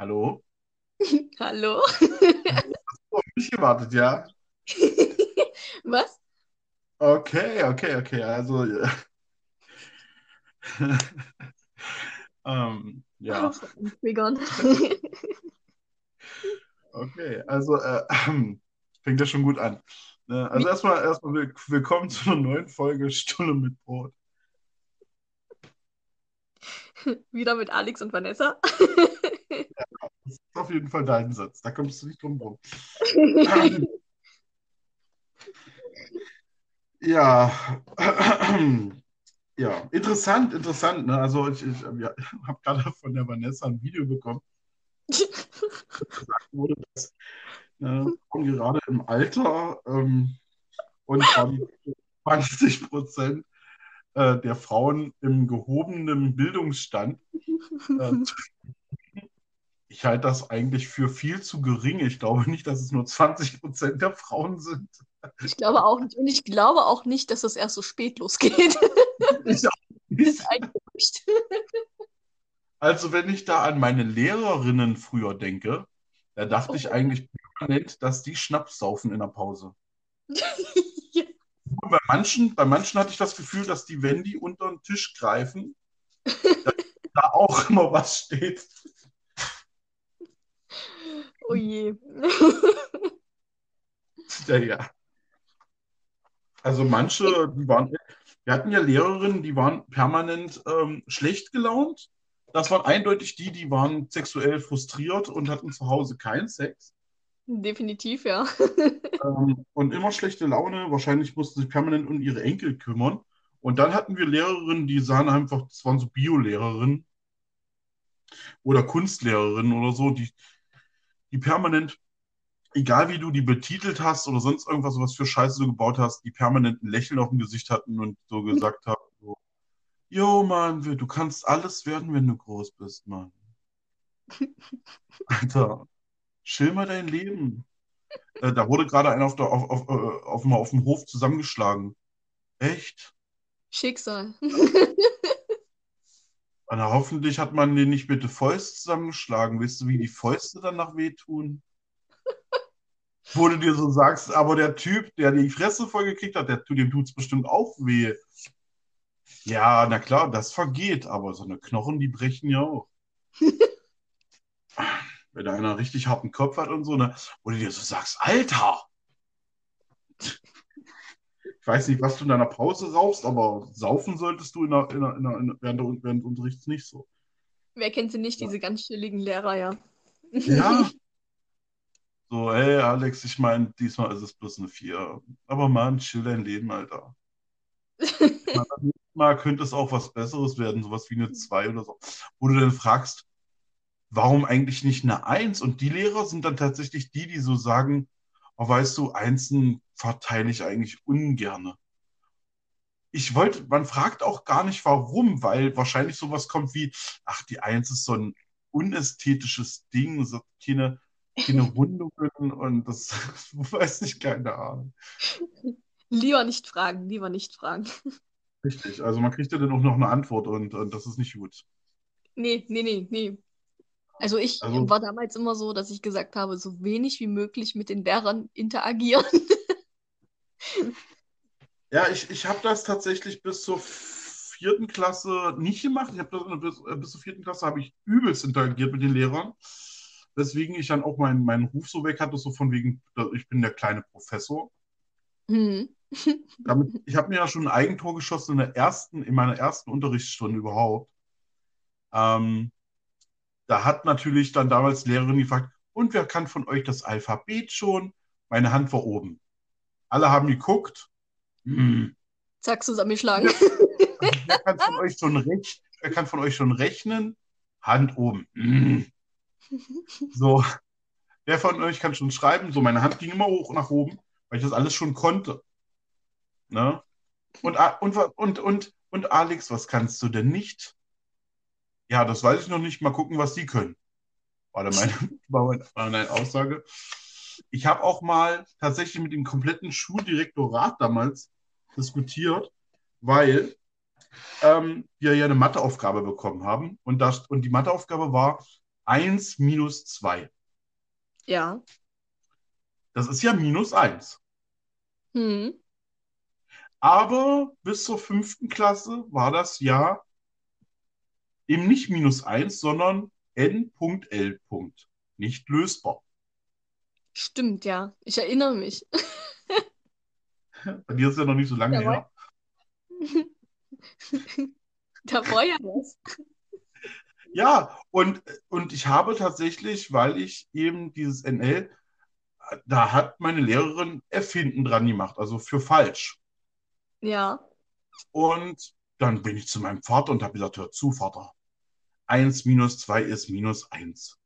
Hallo? Hallo? Hast du auf mich gewartet, ja? Was? Okay, okay, okay. Also, ja. ähm, ja, okay. Also, äh, fängt ja schon gut an. Ne, Also erstmal, erstmal will- willkommen zu einer neuen Folge Stunde mit Brot. Wieder mit Alex und Vanessa. Das ist auf jeden Fall dein Satz. Da kommst du nicht drum rum. Ja, ja, interessant, interessant. Ne? Also ich, ich ja, habe gerade von der Vanessa ein Video bekommen, wurde das äh, Frauen gerade im Alter ähm, und 20 Prozent äh, der Frauen im gehobenen Bildungsstand. Äh, ich halte das eigentlich für viel zu gering. Ich glaube nicht, dass es nur 20 Prozent der Frauen sind. Ich glaube auch nicht. Und ich glaube auch nicht, dass das erst so spät losgeht. Ich auch nicht. Also wenn ich da an meine Lehrerinnen früher denke, da dachte ich eigentlich permanent, dass die Schnaps saufen in der Pause. Ja. Bei manchen, bei manchen hatte ich das Gefühl, dass die, wenn die unter den Tisch greifen, da auch immer was steht. Oh je. Ja, ja. Also manche, die waren, wir hatten ja Lehrerinnen, die waren permanent ähm, schlecht gelaunt. Das waren eindeutig die, die waren sexuell frustriert und hatten zu Hause keinen Sex. Definitiv, ja. Ähm, und immer schlechte Laune. Wahrscheinlich mussten sich permanent um ihre Enkel kümmern. Und dann hatten wir Lehrerinnen, die sahen einfach, das waren so Bio-Lehrerinnen oder Kunstlehrerinnen oder so, die, die permanent, egal wie du die betitelt hast oder sonst irgendwas, was für Scheiße du gebaut hast, die permanent ein Lächeln auf dem Gesicht hatten und so gesagt haben, so, Jo, Mann, du kannst alles werden, wenn du groß bist, Mann. Alter, chill mal dein Leben. Äh, da wurde gerade einer auf, der, auf, auf, äh, auf, mal auf dem Hof zusammengeschlagen. Echt? Schicksal. Na, hoffentlich hat man den nicht mit den Fäusten zusammengeschlagen. Weißt du, wie die Fäuste danach wehtun? Wo du dir so sagst, aber der Typ, der die Fresse vollgekriegt hat, der, dem tut es bestimmt auch weh. Ja, na klar, das vergeht, aber so eine Knochen, die brechen ja auch. Wenn da einer richtig harten Kopf hat und so, ne, wo du dir so sagst, Alter! Ich weiß nicht, was du in deiner Pause rauchst, aber saufen solltest du in der, in der, in der, während, der, während des Unterrichts nicht so. Wer kennt sie nicht, diese ganz chilligen Lehrer, ja. Ja. So, hey Alex, ich meine, diesmal ist es bloß eine 4. Aber Mann, chill dein Leben, Alter. Mal könnte es auch was Besseres werden, sowas wie eine 2 oder so. Wo du dann fragst, warum eigentlich nicht eine 1? Und die Lehrer sind dann tatsächlich die, die so sagen, oh, weißt du, Einsen verteile ich eigentlich ungerne. Ich wollte, man fragt auch gar nicht warum, weil wahrscheinlich sowas kommt wie, ach, die Eins ist so ein unästhetisches Ding, so keine, keine Rundungen und das weiß ich, keine Ahnung. Lieber nicht fragen, lieber nicht fragen. Richtig, also man kriegt ja dann auch noch eine Antwort und, und das ist nicht gut. Nee, nee, nee, nee. Also ich Also- war damals immer so, dass ich gesagt habe, so wenig wie möglich mit den Lehrern interagieren. Ja, ich, ich habe das tatsächlich bis zur vierten Klasse nicht gemacht. Ich habe das bis, äh, bis zur vierten Klasse habe ich übelst interagiert mit den Lehrern, weswegen ich dann auch meinen, meinen Ruf so weg hatte, so von wegen, ich bin der kleine Professor. Hm. Damit, ich habe mir ja schon ein Eigentor geschossen in der ersten, in meiner ersten Unterrichtsstunde überhaupt. Ähm, da hat natürlich dann damals Lehrerin gefragt, und wer kann von euch das Alphabet schon? Meine Hand war oben. Alle haben geguckt. Hm. Zack, zusammengeschlagen. Wer kann von euch schon rech wer kann von euch schon rechnen? Hand oben. Hm. So. Wer von euch kann schon schreiben? So, meine Hand ging immer hoch nach oben, weil ich das alles schon konnte. Ne? Und, und, und, und, und Alex, was kannst du denn nicht? Ja, das weiß ich noch nicht. Mal gucken, was die können. War dann meine, war meine Aussage. Ich habe auch mal tatsächlich mit dem kompletten Schuldirektorat damals diskutiert, weil ähm, wir ja eine Matheaufgabe bekommen haben. Und, das, und die Matheaufgabe war, 1 minus 2. Ja. Das ist ja minus 1. Hm. Aber bis zur fünften Klasse war das ja eben nicht minus 1, sondern n.l. Nicht lösbar. Stimmt, ja. Ich erinnere mich. Bei dir ist ja noch nicht so lange Ja, her. Da war ja was. Ja, und, und ich habe tatsächlich, weil ich eben dieses NL, da hat meine Lehrerin Erfinden dran gemacht, also für falsch. Ja. Und dann bin ich zu meinem Vater und habe gesagt, hör zu, Vater, 1 minus 2 ist minus 1.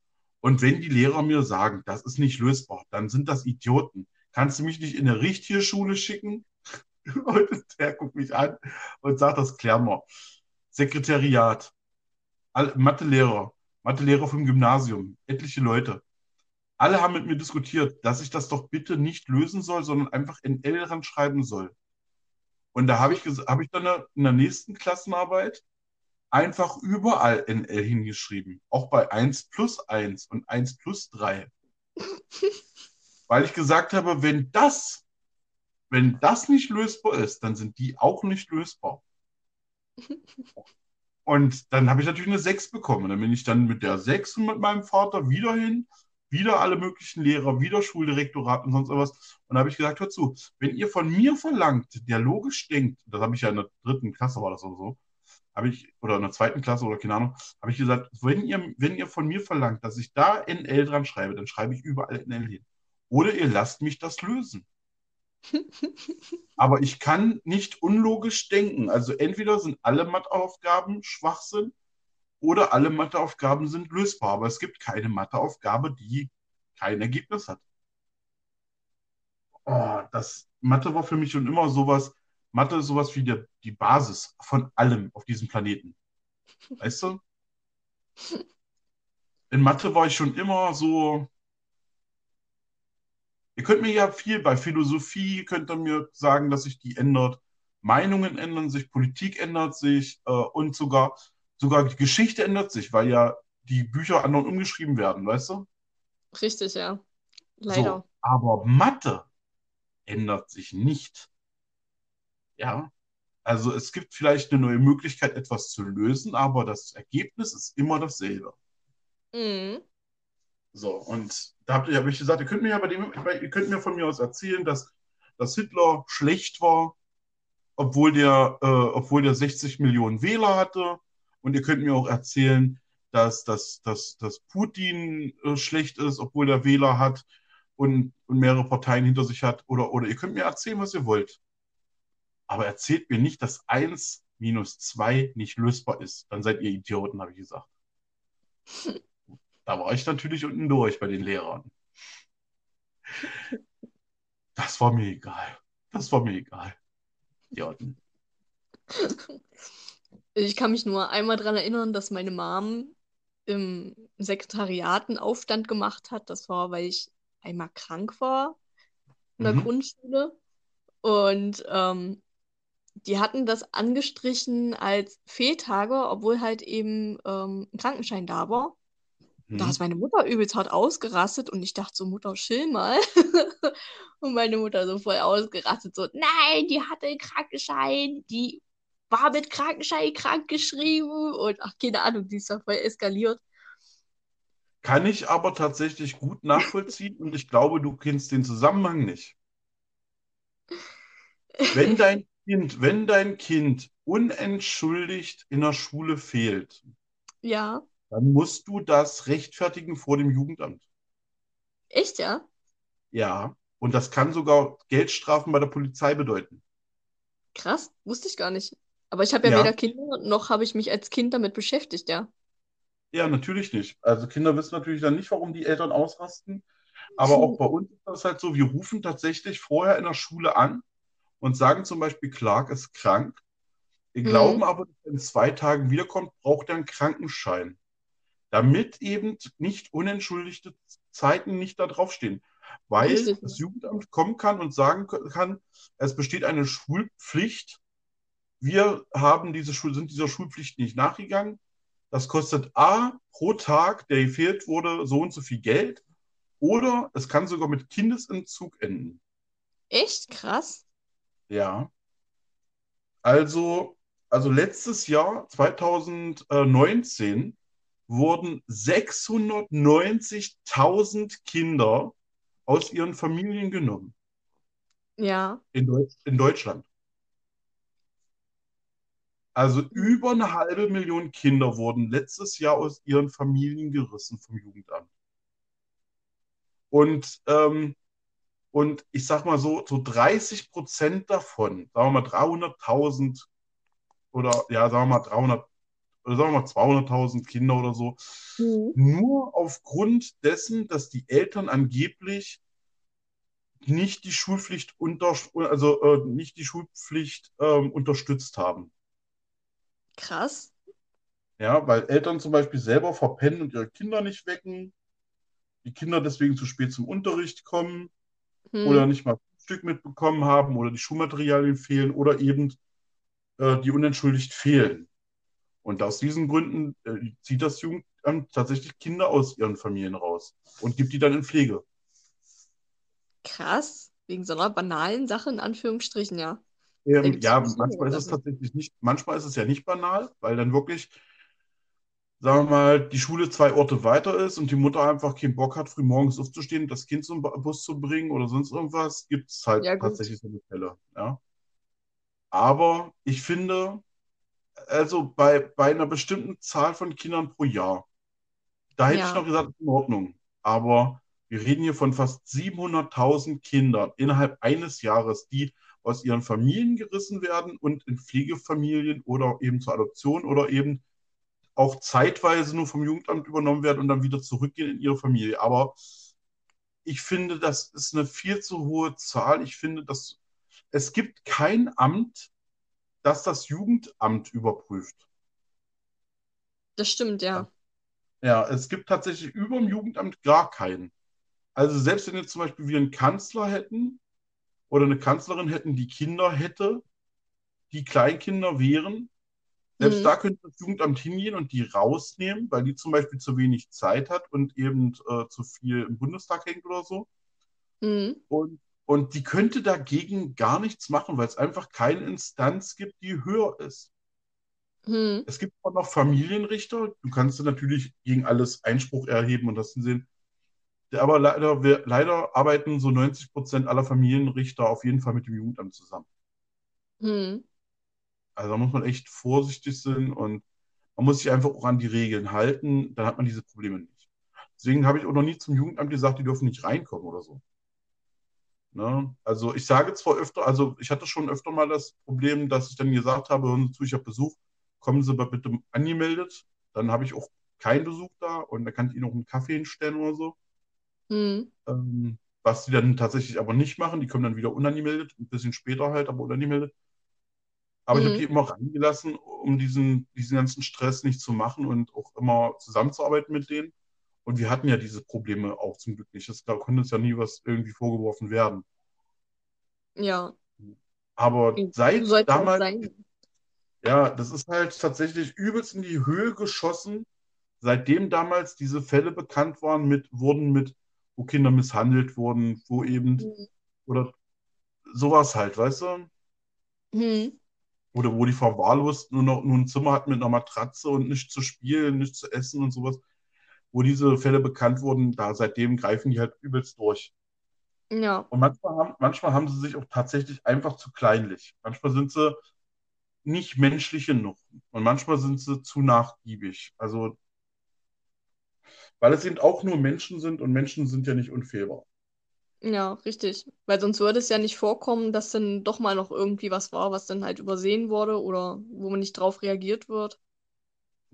Und wenn die Lehrer mir sagen, das ist nicht lösbar, dann sind das Idioten. Kannst du mich nicht in eine richtige Schule schicken? Und der guckt mich an und sagt, das klären wir. Sekretariat, Mathelehrer, Mathelehrer vom Gymnasium, etliche Leute. Alle haben mit mir diskutiert, dass ich das doch bitte nicht lösen soll, sondern einfach NL ranschreiben soll. Und da habe ich, habe ich dann in der nächsten Klassenarbeit einfach überall NL hingeschrieben. Auch bei 1 plus 1 und 1 plus 3. Weil ich gesagt habe, wenn das, wenn das nicht lösbar ist, dann sind die auch nicht lösbar. Und dann habe ich natürlich eine 6 bekommen. Dann bin ich dann mit der 6 und mit meinem Vater wieder hin, wieder alle möglichen Lehrer, wieder Schuldirektorat und sonst was. Und da habe ich gesagt, hör zu, wenn ihr von mir verlangt, der logisch denkt, das habe ich ja in der dritten Klasse war das oder so, habe ich, oder in der zweiten Klasse oder keine Ahnung, habe ich gesagt, wenn ihr, wenn ihr von mir verlangt, dass ich da NL dran schreibe, dann schreibe ich überall NL hin. Oder ihr lasst mich das lösen. Aber ich kann nicht unlogisch denken. Also entweder sind alle Matheaufgaben Schwachsinn oder alle Matheaufgaben sind lösbar. Aber es gibt keine Matheaufgabe, die kein Ergebnis hat. Oh, das Mathe war für mich schon immer sowas. Mathe ist sowas wie der, die Basis von allem auf diesem Planeten. Weißt du? In Mathe war ich schon immer so. Ihr könnt mir ja viel bei Philosophie, könnt ihr mir sagen, dass sich die ändert. Meinungen ändern sich, Politik ändert sich äh, und sogar, sogar die Geschichte ändert sich, weil ja die Bücher anderen umgeschrieben werden, weißt du? Richtig, ja. Leider. So, aber Mathe ändert sich nicht. Ja, also es gibt vielleicht eine neue Möglichkeit, etwas zu lösen, aber das Ergebnis ist immer dasselbe. Mhm. So, und da habt ihr, habe ich gesagt, ihr könnt mir ja bei dem, ihr könnt mir von mir aus erzählen, dass, dass Hitler schlecht war, obwohl der, äh, obwohl der 60 Millionen Wähler hatte. Und ihr könnt mir auch erzählen, dass, dass, dass, dass Putin äh, schlecht ist, obwohl der Wähler hat und, und mehrere Parteien hinter sich hat. Oder, oder ihr könnt mir erzählen, was ihr wollt. Aber erzählt mir nicht, dass 1 minus 2 nicht lösbar ist. Dann seid ihr Idioten, habe ich gesagt. Da war ich natürlich unten durch bei den Lehrern. Das war mir egal. Das war mir egal. Idioten. Ich kann mich nur einmal daran erinnern, dass meine Mom im Sekretariat einen Aufstand gemacht hat. Das war, weil ich einmal krank war in der Mhm. Grundschule. Und ähm, die hatten das angestrichen als Fehltage, obwohl halt eben ähm, ein Krankenschein da war. Da Mhm. ist meine Mutter übelst hart ausgerastet und ich dachte so, Mutter, chill mal. Und meine Mutter so voll ausgerastet, so, nein, die hatte einen Krankenschein, die war mit Krankenschein krankgeschrieben und ach, keine Ahnung, die ist da voll eskaliert. Kann ich aber tatsächlich gut nachvollziehen und ich glaube, du kennst den Zusammenhang nicht. Wenn dein Kind, wenn dein Kind unentschuldigt in der Schule fehlt, Ja, dann musst du das rechtfertigen vor dem Jugendamt. echt, ja? Ja, und das kann sogar Geldstrafen bei der Polizei bedeuten. Krass, wusste ich gar nicht. Aber ich habe ja Ja. weder Kinder, noch habe ich mich als Kind damit beschäftigt, ja. Ja, natürlich nicht. Also Kinder wissen natürlich dann nicht, warum die Eltern ausrasten. Aber auch bei uns ist das halt so, wir rufen tatsächlich vorher in der Schule an und sagen zum Beispiel, Clark ist krank. Wir Mhm. glauben aber, dass er in zwei Tagen wiederkommt, braucht er einen Krankenschein. Damit eben nicht unentschuldigte Zeiten nicht da draufstehen. Weil Richtig. das Jugendamt kommen kann und sagen kann, es besteht eine Schulpflicht. Wir haben diese Schul sind dieser Schulpflicht nicht nachgegangen. das kostet A pro Tag, der gefehlt wurde, so und so viel Geld. Oder es kann sogar mit Kindesentzug enden. Echt krass. Ja. Also, also letztes Jahr, 2019, wurden 690.000 Kinder aus ihren Familien genommen. Ja. In, Deutsch, in Deutschland. Also über eine halbe Million Kinder wurden letztes Jahr aus ihren Familien gerissen vom Jugendamt. Und, ähm, und ich sag mal so, so 30 Prozent davon, sagen wir mal 300.000 oder ja, sagen wir mal 300 oder sagen wir mal 200.000 Kinder oder so, Mhm. nur aufgrund dessen, dass die Eltern angeblich nicht die Schulpflicht unter, also äh, nicht die Schulpflicht ähm, unterstützt haben. Krass. Ja, weil Eltern zum Beispiel selber verpennen und ihre Kinder nicht wecken, die Kinder deswegen zu spät zum Unterricht kommen Hm. oder nicht mal Frühstück mitbekommen haben oder die Schulmaterialien fehlen oder eben äh, die unentschuldigt fehlen. Und aus diesen Gründen äh, zieht das Jugendamt tatsächlich Kinder aus ihren Familien raus und gibt die dann in Pflege. Krass. Wegen so einer banalen Sache, in Anführungsstrichen, ja. Ähm, ja, manchmal ist es Sachen. tatsächlich nicht, manchmal ist es ja nicht banal, weil dann wirklich, sagen wir mal, die Schule zwei Orte weiter ist und die Mutter einfach keinen Bock hat, früh morgens aufzustehen, das Kind zum Bus zu bringen oder sonst irgendwas, gibt es halt Ja, tatsächlich so eine Fälle, ja. Aber ich finde, also bei, bei einer bestimmten Zahl von Kindern pro Jahr, da hätte ich Ja. noch gesagt, in Ordnung. Aber wir reden hier von fast 700.000 Kindern innerhalb eines Jahres, die aus ihren Familien gerissen werden und in Pflegefamilien oder eben zur Adoption oder eben auch zeitweise nur vom Jugendamt übernommen werden und dann wieder zurückgehen in ihre Familie. Aber ich finde, das ist eine viel zu hohe Zahl. Ich finde, dass es gibt kein Amt, das das Jugendamt überprüft. Das stimmt, ja. Ja, es gibt tatsächlich über dem Jugendamt gar keinen. Also selbst wenn wir zum Beispiel wir einen Kanzler hätten oder eine Kanzlerin hätten, die Kinder hätte, die Kleinkinder wären, selbst Mhm. da könnte das Jugendamt hingehen und die rausnehmen, weil die zum Beispiel zu wenig Zeit hat und eben äh, zu viel im Bundestag hängt oder so. Mhm. Und, und die könnte dagegen gar nichts machen, weil es einfach keine Instanz gibt, die höher ist. Mhm. Es gibt auch noch Familienrichter. Du kannst natürlich gegen alles Einspruch erheben und das sehen. Aber leider, wir, leider arbeiten so 90 Prozent aller Familienrichter auf jeden Fall mit dem Jugendamt zusammen. Mhm. Also da muss man echt vorsichtig sein und man muss sich einfach auch an die Regeln halten. Dann hat man diese Probleme nicht. Deswegen habe ich auch noch nie zum Jugendamt gesagt, die dürfen nicht reinkommen oder so. Ne? Also ich sage zwar öfter, also ich hatte schon öfter mal das Problem, dass ich dann gesagt habe, hören Sie zu, ich habe Besuch, kommen Sie mal bitte angemeldet. Dann habe ich auch keinen Besuch da und dann kann ich Ihnen auch einen Kaffee hinstellen oder so. Mhm. Ähm, was die dann tatsächlich aber nicht machen, die kommen dann wieder unangemeldet, ein bisschen später halt, aber unangemeldet. Aber ich habe Mhm. die immer reingelassen, um diesen, diesen ganzen Stress nicht zu machen und auch immer zusammenzuarbeiten mit denen. Und wir hatten ja diese Probleme auch zum Glück nicht. Es da konnte uns ja nie was irgendwie vorgeworfen werden. Ja. Aber seit soll es auch damals, ja, das ist halt tatsächlich übelst in die Höhe geschossen, seitdem damals diese Fälle bekannt waren mit, wurden mit, wo Kinder misshandelt wurden, wo eben, Mhm. oder sowas halt, weißt du? Mhm. Oder wo die verwahrlost nur noch nur ein Zimmer hatten mit einer Matratze und nichts zu spielen, nichts zu essen und sowas. Wo diese Fälle bekannt wurden, da seitdem greifen die halt übelst durch. Ja. Und manchmal haben, manchmal haben sie sich auch tatsächlich einfach zu kleinlich. Manchmal sind sie nicht menschlich genug. Und manchmal sind sie zu nachgiebig. Also, weil es eben auch nur Menschen sind und Menschen sind ja nicht unfehlbar. Ja, richtig. Weil sonst würde es ja nicht vorkommen, dass dann doch mal noch irgendwie was war, was dann halt übersehen wurde oder wo man nicht drauf reagiert wird.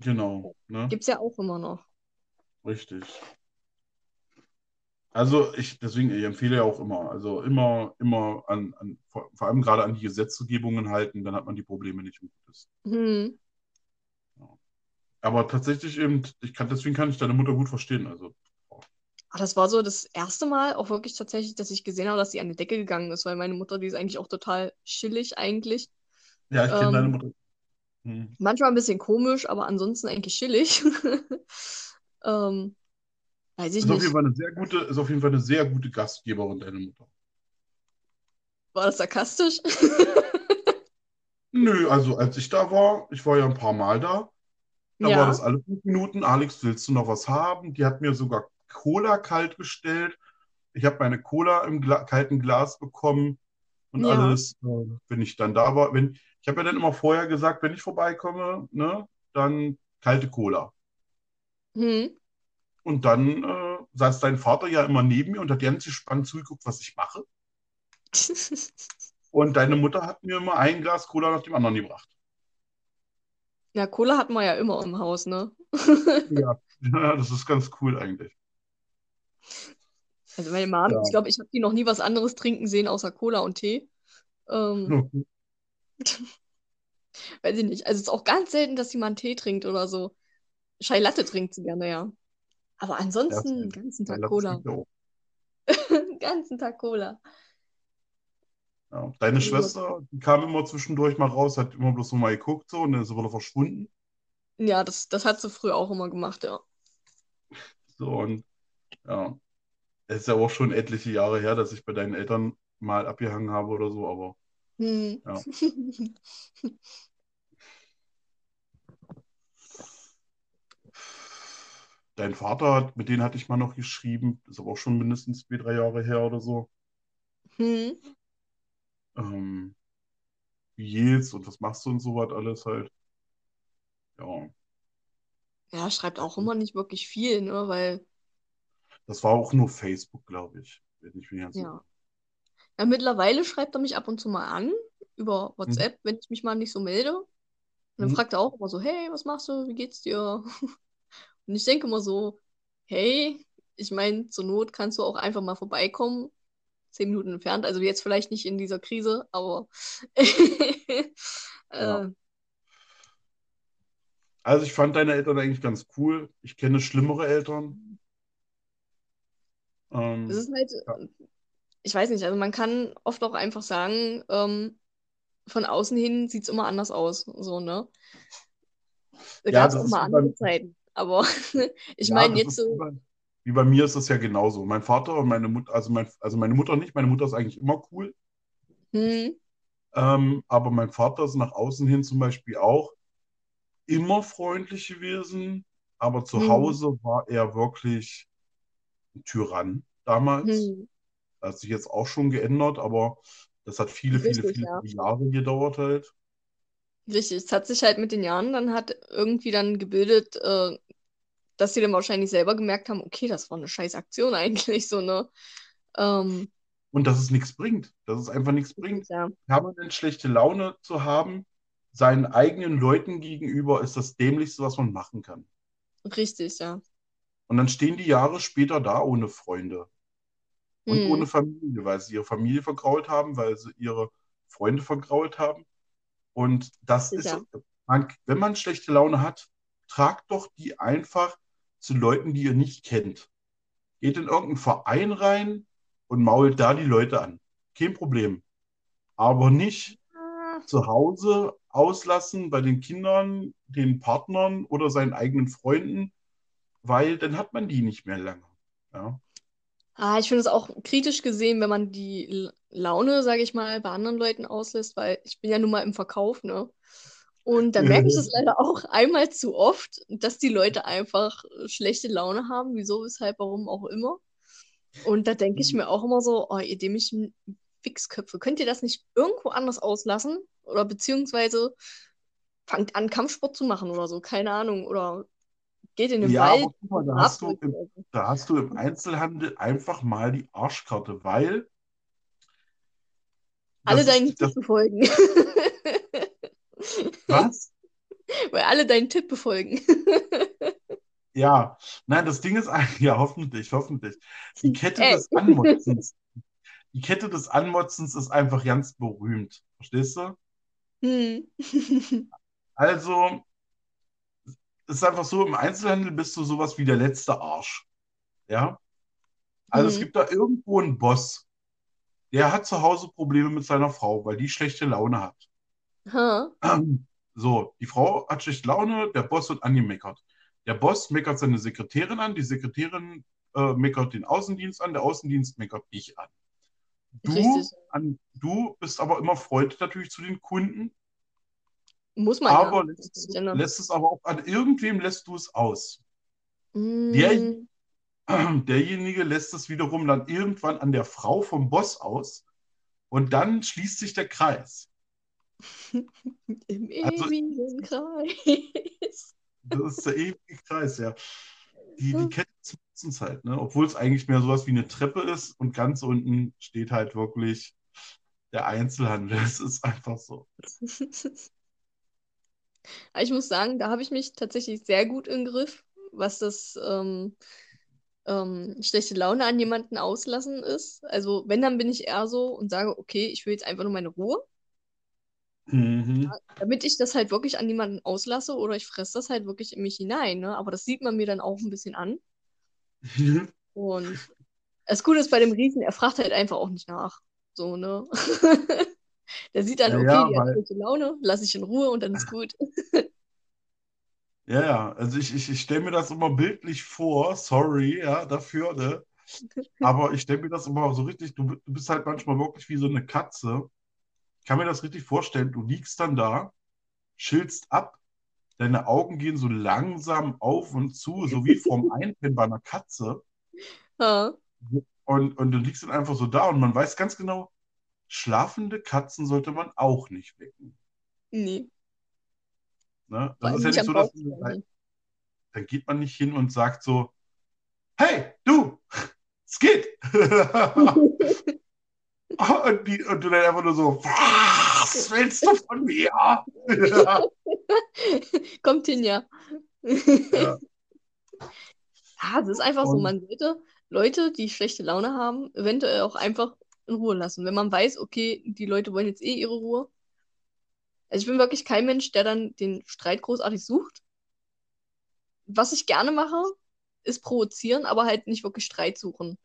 Genau, ne? Gibt's ja auch immer noch. Richtig. Also ich, deswegen, ich empfehle ja auch immer, also immer, immer an, an vor, vor allem gerade an die Gesetzgebungen halten, dann hat man die Probleme nicht, wenn gut ist. Hm. Aber tatsächlich eben, ich kann, deswegen kann ich deine Mutter gut verstehen. Also, Ah, das war so das erste Mal auch wirklich tatsächlich, dass ich gesehen habe, dass sie an die Decke gegangen ist, weil meine Mutter, die ist eigentlich auch total chillig eigentlich. ja, ich kenne Ähm, deine Mutter. Hm. Manchmal ein bisschen komisch, aber ansonsten eigentlich chillig. ähm, weiß ich Ist auf jeden nicht. Fall eine sehr gute, ist auf jeden Fall eine sehr gute Gastgeberin, deine Mutter. War das sarkastisch? Nö, also als ich da war, ich war ja ein paar Mal da, da war Ja. das alle fünf Minuten. Alex, willst du noch was haben? Die hat mir sogar Cola kalt gestellt. Ich habe meine Cola im Gla kalten Glas bekommen und Ja. alles, äh, wenn ich dann da war. Wenn, ich habe ja dann immer vorher gesagt, wenn ich vorbeikomme, ne, dann kalte Cola. Hm. Und dann äh, saß dein Vater ja immer neben mir und hat ganz gespannt zugeguckt, was ich mache. Und deine Mutter hat mir immer ein Glas Cola nach dem anderen gebracht. Ja, Cola hat man ja immer im Haus, ne? Ja, ja das ist ganz cool eigentlich. Also meine Mom, Ja. ich glaube, ich habe die noch nie was anderes trinken sehen außer Cola und Tee. Ähm, weiß ich nicht. Also es ist auch ganz selten, dass sie mal einen Tee trinkt oder so. Chai Latte trinkt sie gerne, ja. Aber ansonsten den ganzen Tag Cola. Den ganzen Tag Cola. Ja. Deine Ja. Schwester, die kam immer zwischendurch mal raus, hat immer bloß so mal geguckt so und dann ist sie wieder verschwunden. Ja, das, das hat sie früher auch immer gemacht, ja. So und ja, es ist ja auch schon etliche Jahre her, dass ich bei deinen Eltern mal abgehangen habe oder so, aber Hm. Ja. dein Vater, hat- mit denen hatte ich mal noch geschrieben, ist aber auch schon mindestens zwei, drei Jahre her oder so. Hm. Ähm, wie geht's und was machst du und so was alles halt. Ja, Ja, schreibt auch immer nicht wirklich viel, ne? Weil, das war auch nur Facebook, glaube ich. Wenn ich mich ganz ja. Ja, mittlerweile schreibt er mich ab und zu mal an über WhatsApp, wenn ich mich mal nicht so melde. Und dann Mhm. fragt er auch immer so, hey, was machst du? Wie geht's dir? Und ich denke immer so, hey, ich meine, zur Not kannst du auch einfach mal vorbeikommen, zehn Minuten entfernt. Also jetzt vielleicht nicht in dieser Krise, aber Ja. äh, Also ich fand deine Eltern eigentlich ganz cool. Ich kenne schlimmere Eltern. Es Ähm, ist halt, Ja. ich weiß nicht, also man kann oft auch einfach sagen, ähm, von außen hin sieht es immer anders aus, so, ne? Da Ja, gab es das auch mal andere beim- Zeiten, aber ich ja, meine das jetzt ist wie so, bei, wie bei mir ist das ja genauso. Mein Vater und meine Mutter, also, mein, also meine Mutter nicht, meine Mutter ist eigentlich immer cool. hm, Ähm, aber mein Vater ist nach außen hin zum Beispiel auch immer freundlich gewesen, aber zu Hm. Hause war er wirklich Tyrann damals. hm, Das hat sich jetzt auch schon geändert, aber das hat viele, viele, Richtig, viele ja. Jahre gedauert halt. richtig, es hat sich halt mit den Jahren dann hat irgendwie dann gebildet, äh, dass sie dann wahrscheinlich selber gemerkt haben, okay, das war eine scheiß Aktion eigentlich, so, ne? Ähm, Und dass es nichts bringt, dass es einfach nichts bringt. ja, Permanent schlechte Laune zu haben, seinen eigenen Leuten gegenüber, ist das Dämlichste, was man machen kann. richtig, ja. Und dann stehen die Jahre später da ohne Freunde und Hm. ohne Familie, weil sie ihre Familie vergrault haben, weil sie ihre Freunde vergrault haben. Und das ist, Sicher. man, wenn man schlechte Laune hat, tragt doch die einfach zu Leuten, die ihr nicht kennt. Geht in irgendeinen Verein rein und mault da die Leute an. Kein Problem. Aber nicht Ah, zu Hause auslassen bei den Kindern, den Partnern oder seinen eigenen Freunden, weil dann hat man die nicht mehr lange. Ja. Ah, ich finde es auch kritisch gesehen, wenn man die Laune, sage ich mal, bei anderen Leuten auslässt, weil ich bin ja nun mal im Verkauf, ne? Und da merke ich es leider auch einmal zu oft, dass die Leute einfach schlechte Laune haben, wieso, weshalb, warum auch immer. Und da denke ich mir auch immer so, oh, ihr dämlichen Wichsköpfe, könnt ihr das nicht irgendwo anders auslassen? Oder beziehungsweise fangt an, Kampfsport zu machen oder so, keine Ahnung. Oder geht in den Ja, Wald mal, da hast du im, da hast du im Einzelhandel einfach mal die Arschkarte, weil Alle deinen Tipp befolgen. was? Weil alle deinen Tipp befolgen. Ja, nein, das Ding ist eigentlich, ja, hoffentlich, hoffentlich. Die Kette Ey. des Anmotzens, die Kette des Anmotzens ist einfach ganz berühmt. Verstehst du? Hm. Also, es ist einfach so, im Einzelhandel bist du sowas wie der letzte Arsch. Ja? Also es Hm. gibt da irgendwo einen Boss, der hat zu Hause Probleme mit seiner Frau, weil die schlechte Laune hat. Ha. Ähm, So, die Frau hat schlechte Laune, der Boss wird angemeckert. Der Boss meckert seine Sekretärin an, die Sekretärin äh, meckert den Außendienst an, der Außendienst meckert dich an. Du, an, du bist aber immer freundlich natürlich zu den Kunden, Muss man aber ja. lässt, lässt es aber auch an irgendwem lässt du es aus. Mm, Der- Derjenige lässt es wiederum dann irgendwann an der Frau vom Boss aus und dann schließt sich der Kreis. Im Also- ewigen Kreis. Das ist der ewige Kreis, ja. Die, Hm. die Kette nutzen es halt, ne? Obwohl es eigentlich mehr sowas wie eine Treppe ist und ganz unten steht halt wirklich der Einzelhandel. Es ist einfach so. Aber ich muss sagen, da habe ich mich tatsächlich sehr gut im Griff, was das ähm, ähm, schlechte Laune an jemanden auslassen ist. Also wenn, dann bin ich eher so und sage, okay, ich will jetzt einfach nur meine Ruhe, Mhm. damit ich das halt wirklich an jemanden auslasse oder ich fresse das halt wirklich in mich hinein. Ne? Aber das sieht man mir dann auch ein bisschen an. Und das Gute ist bei dem Riesen, er fragt halt einfach auch nicht nach. So, ne? Der sieht dann, Ja, okay, ja, die hat schlechte Laune, lasse ich in Ruhe und dann ist gut. Ja, ja, also ich, ich, ich stelle mir das immer bildlich vor, sorry, ja, dafür, ne? Aber ich stelle mir das immer so richtig, du, du bist halt manchmal wirklich wie so eine Katze. Ich kann mir das richtig vorstellen, du liegst dann da, chillst ab, deine Augen gehen so langsam auf und zu, so wie vorm Einpennen bei einer Katze. Ja. Und, und du liegst dann einfach so da und man weiß ganz genau, schlafende Katzen sollte man auch nicht wecken. Nee. Ne? Das allem ist ja nicht so, dass Bauch. dann geht man nicht hin und sagt so, hey, du, es geht. und, die, und du dann einfach nur so, was willst du von mir? Kommt hin, ja. Ja. Ah, es ist einfach so, Und- man sollte Leute, die schlechte Laune haben, eventuell auch einfach in Ruhe lassen. Wenn man weiß, okay, die Leute wollen jetzt eh ihre Ruhe. Also ich bin wirklich kein Mensch, der dann den Streit großartig sucht. Was ich gerne mache, ist provozieren, aber halt nicht wirklich Streit suchen.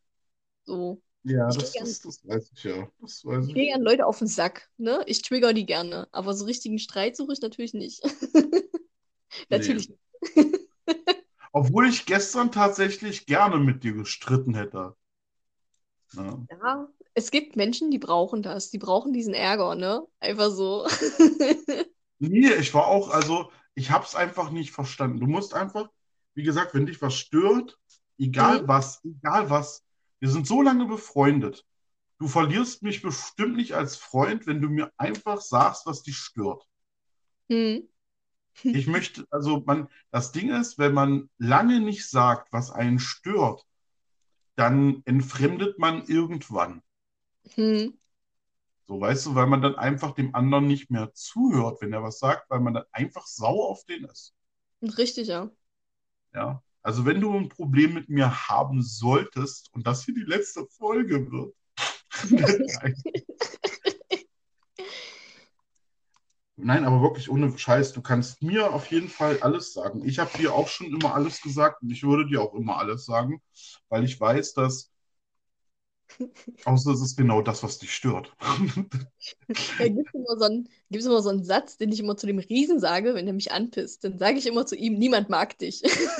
So. Ja, das, geh das, das weiß ich ja. Das weiß Ich ich. gehe an Leute auf den Sack, ne? Ich trigger die gerne. Aber so richtigen Streit suche ich natürlich nicht. Natürlich nicht. Obwohl ich gestern tatsächlich gerne mit dir gestritten hätte. Ja. Ja, es gibt Menschen, die brauchen das. Die brauchen diesen Ärger, ne? Einfach so. Nee, ich war auch, also ich habe es einfach nicht verstanden. Du musst einfach, wie gesagt, wenn dich was stört, egal Mhm. was, egal was, wir sind so lange befreundet. Du verlierst mich bestimmt nicht als Freund, wenn du mir einfach sagst, was dich stört. Hm. Ich möchte, also man, das Ding ist, wenn man lange nicht sagt, was einen stört, dann entfremdet man irgendwann. Hm. So, weißt du, weil man dann einfach dem anderen nicht mehr zuhört, wenn er was sagt, weil man dann einfach sauer auf den ist. Richtig, ja. Ja. Also wenn du ein Problem mit mir haben solltest und das hier die letzte Folge wird. Nein, aber wirklich ohne Scheiß, du kannst mir auf jeden Fall alles sagen. Ich habe dir auch schon immer alles gesagt und ich würde dir auch immer alles sagen, weil ich weiß, dass außer es ist genau das, was dich stört. Da gibt es immer, so einen- immer so einen Satz, den ich immer zu dem Riesen sage, wenn er mich anpisst. Dann sage ich immer zu ihm, niemand mag dich.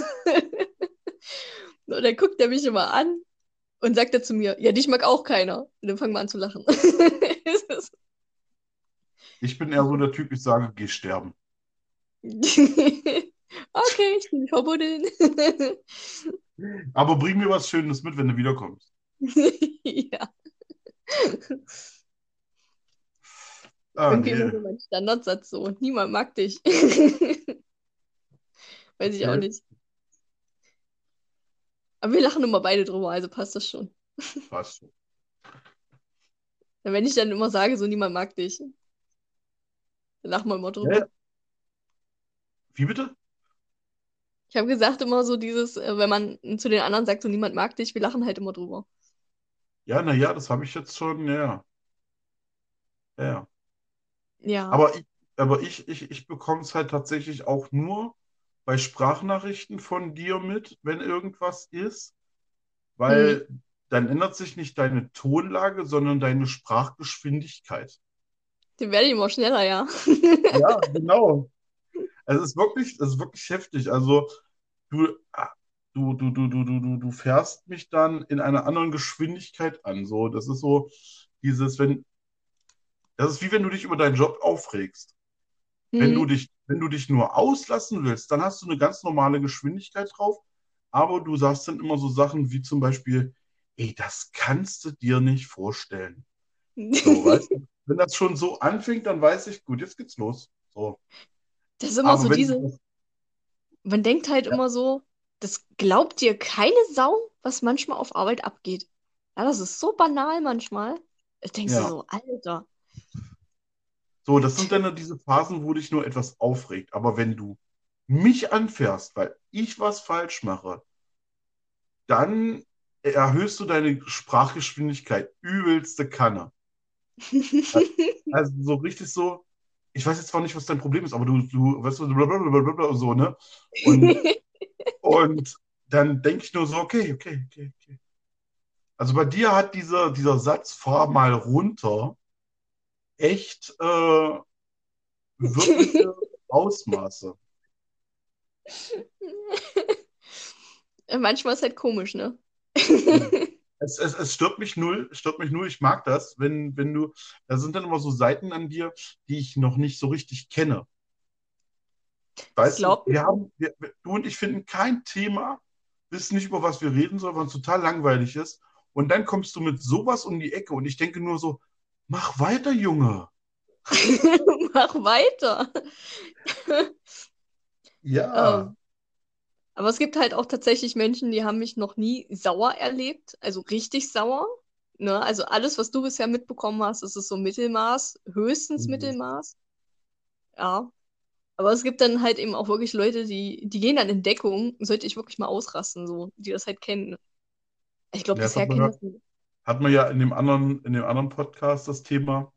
Und dann guckt er mich immer an und sagt er zu mir, ja, dich mag auch keiner. Und dann fangen wir an zu lachen. Ich bin eher so der Typ, ich sage, geh sterben. okay, ich bin verbuddelt. Aber bring mir was Schönes mit, wenn du wiederkommst. Ja, Ah, irgendwie immer nee. so mein Standardsatz so. Niemand mag dich. Weiß ich auch nicht. Aber wir lachen immer beide drüber, also passt das schon. Passt schon. Wenn ich dann immer sage, so niemand mag dich, dann lachen wir immer drüber. Ja, ja. Wie bitte? Ich habe gesagt immer so dieses, äh, wenn man zu den anderen sagt, so niemand mag dich, wir lachen halt immer drüber. Ja, naja, das habe ich jetzt schon, ja. Ja, ja. Ja. Aber ich, aber ich, ich, ich bekomme es halt tatsächlich auch nur bei Sprachnachrichten von dir mit, wenn irgendwas ist, weil dann ändert sich nicht deine Tonlage, sondern deine Sprachgeschwindigkeit. Werde ich immer schneller, ja. Ja, genau. es ist wirklich, es ist wirklich heftig. Also du, du, du, du, du, du, du fährst mich dann in einer anderen Geschwindigkeit an. So, das ist so dieses, wenn, das ist wie wenn du dich über deinen Job aufregst. Wenn du Mhm. dich, wenn du dich nur auslassen willst, dann hast du eine ganz normale Geschwindigkeit drauf, aber du sagst dann immer so Sachen wie zum Beispiel, ey, das kannst du dir nicht vorstellen. So, weißt du? Wenn das schon so anfängt, dann weiß ich, gut, jetzt geht's los. So. Das ist immer Aber so diese, man denkt halt ja, immer so, das glaubt dir keine Sau, was manchmal auf Arbeit abgeht. Ja, das ist so banal manchmal. Denkst du ja. so, Alter. So, das sind dann diese Phasen, wo dich nur etwas aufregt. Aber wenn du mich anfährst, weil ich was falsch mache, dann erhöhst du deine Sprachgeschwindigkeit übelste Kanne. Also so richtig so, ich weiß jetzt zwar nicht, was dein Problem ist, aber du, du, weißt du, blablabla, so, ne? Und, und dann denke ich nur so, okay, okay, okay, okay. Also bei dir hat dieser, dieser Satz, fahr mal runter, echt äh, wirkliche Ausmaße. Manchmal ist halt komisch, ne? Es, es, es stört mich null, es stört mich null. Ich mag das, wenn, wenn du, da sind dann immer so Seiten an dir, die ich noch nicht so richtig kenne. Weißt du, wir haben, wir, wir- du und ich finden kein Thema, wissen nicht, über was wir reden sollen, weil es total langweilig ist. Und dann kommst du mit sowas um die Ecke und ich denke nur so, mach weiter, Junge. Mach weiter. Ja, Ähm, aber es gibt halt auch tatsächlich Menschen, die haben mich noch nie sauer erlebt, also richtig sauer. Ne? Also alles, was du bisher mitbekommen hast, ist es so Mittelmaß, höchstens Mhm. Mittelmaß. Ja. Aber es gibt dann halt eben auch wirklich Leute, die, die gehen dann in Deckung, sollte ich wirklich mal ausrasten, so, die das halt kennen. Ich glaube, ja, das bisher hat man kennen ja, das. hat man ja in dem anderen, in dem anderen Podcast das Thema.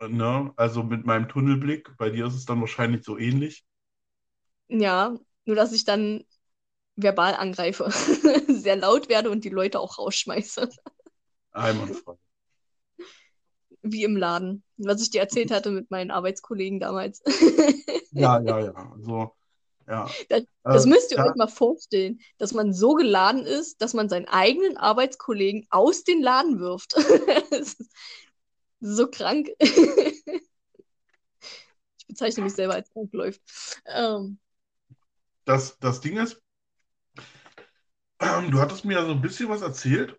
Ne? Also mit meinem Tunnelblick. Bei dir ist es dann wahrscheinlich so ähnlich. Ja, nur dass ich dann verbal angreife, sehr laut werde und die Leute auch rausschmeiße. Einwandfrei. Wie im Laden, was ich dir erzählt hatte mit meinen Arbeitskollegen damals. Ja, ja, ja. Also, ja. Das, das Äh, müsst ihr euch mal vorstellen, dass man so geladen ist, dass man seinen eigenen Arbeitskollegen aus den Laden wirft. Das ist so krank. Ich bezeichne mich selber als krank läuft. Ähm, das, das Ding ist, ähm, du hattest mir ja so ein bisschen was erzählt.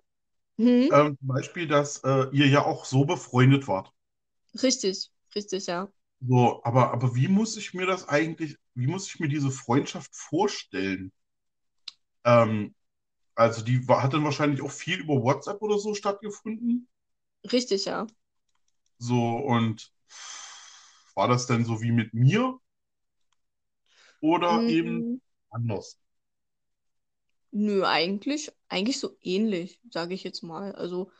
Hm, Ähm, zum Beispiel, dass äh, ihr ja auch so befreundet wart. richtig, richtig, ja. So, aber, aber wie muss ich mir das eigentlich, wie muss ich mir diese Freundschaft vorstellen? Ähm, also die war, hat dann wahrscheinlich auch viel über WhatsApp oder so stattgefunden. Richtig, ja. So, und war das denn so wie mit mir oder eben Mm, anders? Nö, eigentlich, eigentlich so ähnlich, sage ich jetzt mal. Also,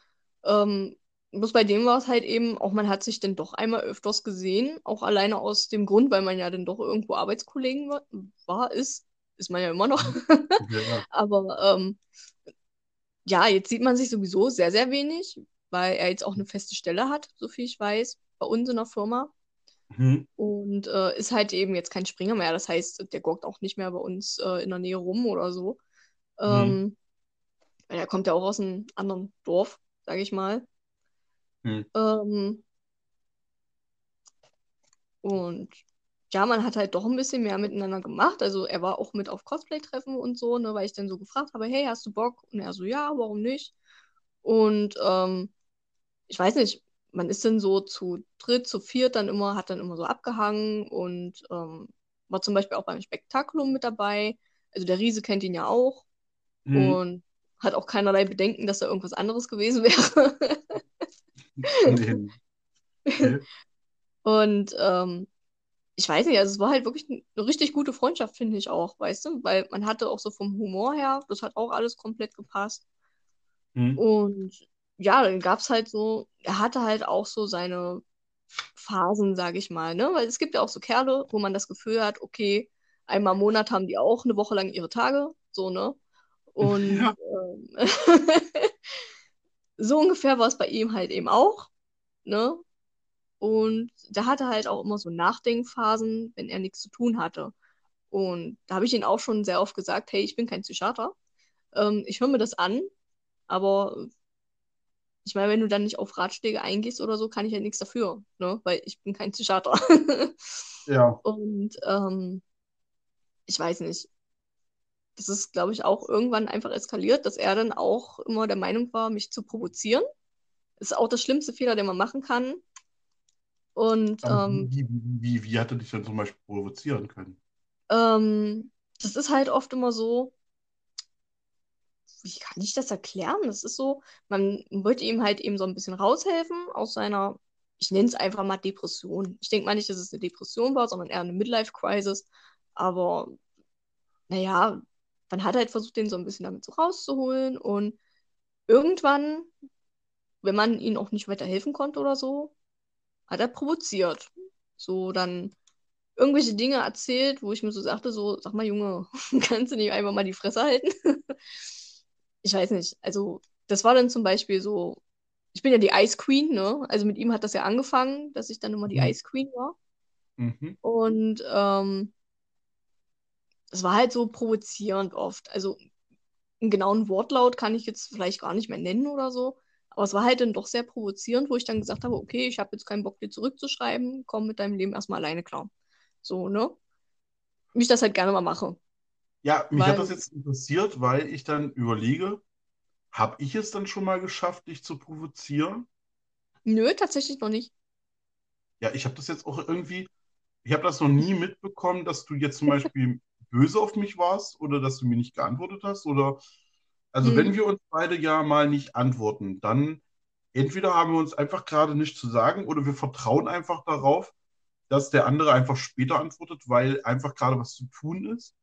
ähm, bloß bei dem war es halt eben, auch man hat sich dann doch einmal öfters gesehen, auch alleine aus dem Grund, weil man ja dann doch irgendwo Arbeitskollegen war, war ist, ist man ja immer noch. Ja, ja. Aber ähm, ja, jetzt sieht man sich sowieso sehr, sehr wenig, weil er jetzt auch eine feste Stelle hat, so viel ich weiß, bei uns in der Firma. Hm, Und äh, ist halt eben jetzt kein Springer mehr. Das heißt, der gockt auch nicht mehr bei uns äh, in der Nähe rum oder so. Hm, Ähm, weil er kommt ja auch aus einem anderen Dorf, sage ich mal. hm, Ähm, und ja, man hat halt doch ein bisschen mehr miteinander gemacht. Also er war auch mit auf Cosplay-Treffen und so, ne, weil ich dann so gefragt habe, hey, hast du Bock? Und er so, ja, warum nicht? Und ähm, ich weiß nicht, man ist dann so zu dritt, zu viert dann immer, hat dann immer so abgehangen und ähm, war zum Beispiel auch beim Spektakulum mit dabei. Also der Riese kennt ihn ja auch hm. und hat auch keinerlei Bedenken, dass da irgendwas anderes gewesen wäre. Nee. Okay. Und ähm, ich weiß nicht, also es war halt wirklich eine richtig gute Freundschaft, finde ich auch, weißt du? Weil man hatte auch so vom Humor her, das hat auch alles komplett gepasst. Hm, Und ja, dann gab es halt so, er hatte halt auch so seine Phasen, sage ich mal, ne? Weil es gibt ja auch so Kerle, wo man das Gefühl hat, okay, einmal im Monat haben die auch eine Woche lang ihre Tage, so, ne? Und Ja. ähm, so ungefähr war es bei ihm halt eben auch, ne? Und da hatte er halt auch immer so Nachdenkphasen, wenn er nichts zu tun hatte. Und da habe ich ihn auch schon sehr oft gesagt, hey, ich bin kein Psychiater. Ähm, ich höre mir das an, aber ich meine, wenn du dann nicht auf Ratschläge eingehst oder so, kann ich ja nichts dafür, ne? Weil ich bin kein Psychiater. Ja. Und ähm, ich weiß nicht. Das ist, glaube ich, auch irgendwann einfach eskaliert, dass er dann auch immer der Meinung war, mich zu provozieren. Ist auch das schlimmste Fehler, den man machen kann. Und Aber ähm, wie, wie, wie, wie hat er dich dann zum Beispiel provozieren können? ähm, das ist halt oft immer so, wie kann ich das erklären? Das ist so, man wollte ihm halt eben so ein bisschen raushelfen aus seiner, ich nenne es einfach mal Depression. Ich denke mal nicht, dass es eine Depression war, sondern eher eine Midlife-Crisis. Aber naja, man hat halt versucht, den so ein bisschen damit so rauszuholen. Und irgendwann, wenn man ihm auch nicht weiterhelfen konnte oder so, hat er provoziert. So dann irgendwelche Dinge erzählt, wo ich mir so sagte, so, sag mal, Junge, kannst du nicht einfach mal die Fresse halten? ich weiß nicht. Also, das war dann zum Beispiel so, ich bin ja die Ice Queen, ne? Also mit ihm hat das ja angefangen, dass ich dann immer die Mhm. Ice Queen war. Mhm. Und ähm, es war halt so provozierend oft. Also einen genauen Wortlaut kann ich jetzt vielleicht gar nicht mehr nennen oder so. Aber es war halt dann doch sehr provozierend, wo ich dann gesagt habe, okay, ich habe jetzt keinen Bock, dir zurückzuschreiben, komm mit deinem Leben erstmal alleine klar. So, ne? Wie ich das halt gerne mal mache. Ja, mich hat Weil, das jetzt interessiert, weil ich dann überlege, habe ich es dann schon mal geschafft, dich zu provozieren? nö, tatsächlich noch nicht. Ja, ich habe das jetzt auch irgendwie, ich habe das noch nie mitbekommen, dass du jetzt zum Beispiel böse auf mich warst oder dass du mir nicht geantwortet hast oder, also wenn Hm. wir uns beide ja mal nicht antworten, dann entweder haben wir uns einfach gerade nicht zu sagen oder wir vertrauen einfach darauf, dass der andere einfach später antwortet, weil einfach gerade was zu tun ist.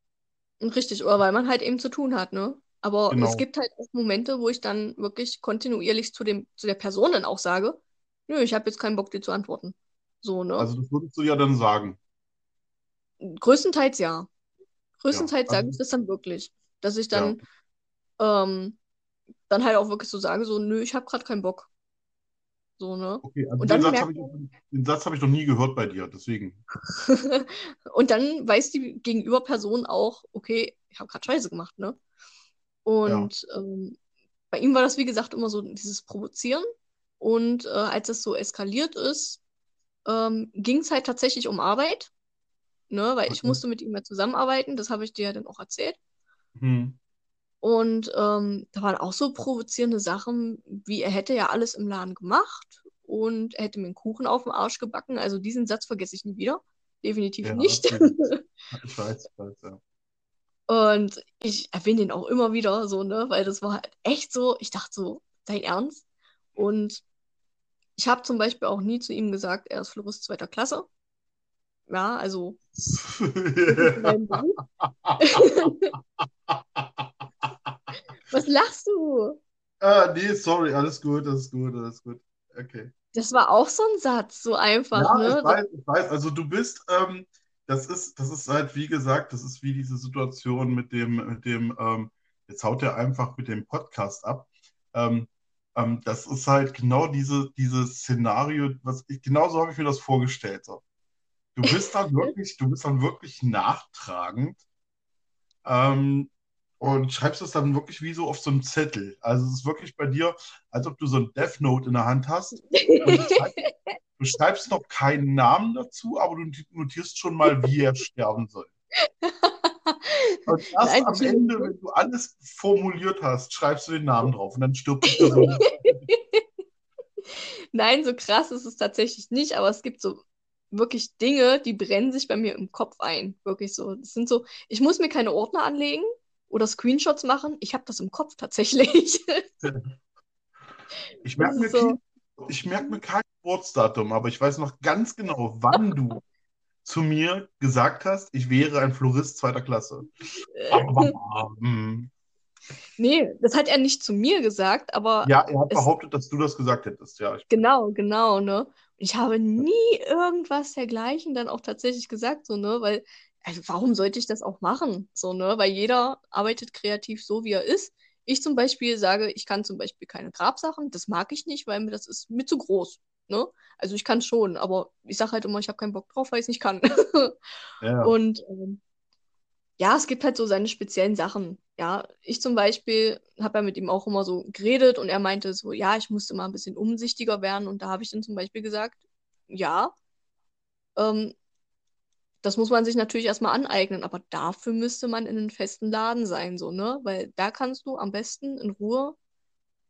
Richtig, oder weil man halt eben zu tun hat, ne? Aber es Genau. gibt halt auch Momente, wo ich dann wirklich kontinuierlich zu dem, zu der Person dann auch sage, nö, ich habe jetzt keinen Bock, dir zu antworten. So, ne? Also das würdest du ja dann sagen. Größtenteils ja. Ja, Größtenteils also sage ich das dann wirklich. Dass ich ja. dann, ähm, dann halt auch wirklich so sage, so, nö, ich habe gerade keinen Bock. So, ne? Okay, also Und den dann Satz ich, den Satz habe ich noch nie gehört bei dir, deswegen. und dann weiß die Gegenüberperson auch, okay, ich habe gerade Scheiße gemacht, ne? Ja. Und ähm, bei ihm war das, wie gesagt, immer so dieses Provozieren. Und äh, als es so eskaliert ist, ähm, ging es halt tatsächlich um Arbeit, ne? Weil ich Okay. musste mit ihm ja zusammenarbeiten, das habe ich dir ja dann auch erzählt. Hm. Und ähm, da waren auch so provozierende Sachen, wie er hätte ja alles im Laden gemacht und er hätte mir einen Kuchen auf den Arsch gebacken. Also diesen Satz vergesse ich nie wieder. Definitiv Ja, nicht. Ich weiß, ich weiß, ja. Und ich erwähne den auch immer wieder so, ne? Weil das war halt echt so, ich dachte so, dein Ernst? Und ich habe zum Beispiel auch nie zu ihm gesagt, er ist Florist zweiter Klasse. Ja, also. Was lachst du? Ah, nee, sorry, alles gut, alles gut, alles gut. Okay. Das war auch so ein Satz, so einfach, Ja, ne? ich weiß, ich weiß. Also du bist, ähm, das ist, das ist halt, wie gesagt, das ist wie diese Situation mit dem, mit dem, ähm, jetzt haut er einfach mit dem Podcast ab. Ähm, ähm, das ist halt genau diese, dieses Szenario, was ich, genauso habe ich mir das vorgestellt. So. Du bist dann wirklich, du bist dann wirklich nachtragend. Ähm, und schreibst es dann wirklich wie so auf so einem Zettel. Also es ist wirklich bei dir, als ob du so ein Death Note in der Hand hast du schreibst, du schreibst noch keinen Namen dazu, aber du notierst schon mal, wie er sterben soll. Und erst Nein, am Ende, wenn du alles formuliert hast, schreibst du den Namen drauf und dann stirbt die Person. Nein, so krass ist es tatsächlich nicht, aber es gibt so wirklich Dinge, die brennen sich bei mir im Kopf ein. Wirklich so. Das sind so, ich muss mir keine Ordner anlegen oder Screenshots machen. Ich habe das im Kopf tatsächlich. Ich merke mir, so. ich merk mir kein Geburtsdatum, aber ich weiß noch ganz genau, wann du zu mir gesagt hast, ich wäre ein Florist zweiter Klasse. Hm. Nee, das hat er nicht zu mir gesagt, aber Ja, er hat behauptet, dass du das gesagt hättest. Ja, genau, genau, ne? Ich habe nie irgendwas dergleichen dann auch tatsächlich gesagt, so, ne? Weil, also warum sollte ich das auch machen? So, ne? Weil jeder arbeitet kreativ so, wie er ist. Ich zum Beispiel sage, ich kann zum Beispiel keine Grabsachen, das mag ich nicht, weil mir das ist mir zu groß. Ne? Also ich kann schon, aber ich sage halt immer, ich habe keinen Bock drauf, weil ich es nicht kann. Ja, Und ähm, ja, es gibt halt so seine speziellen Sachen. Ja, ich zum Beispiel habe ja mit ihm auch immer so geredet und er meinte so, ja, ich musste mal ein bisschen umsichtiger werden. Und da habe ich dann zum Beispiel gesagt, ja, ähm, das muss man sich natürlich erstmal aneignen, aber dafür müsste man in einem festen Laden sein, so, ne? Weil da kannst du am besten in Ruhe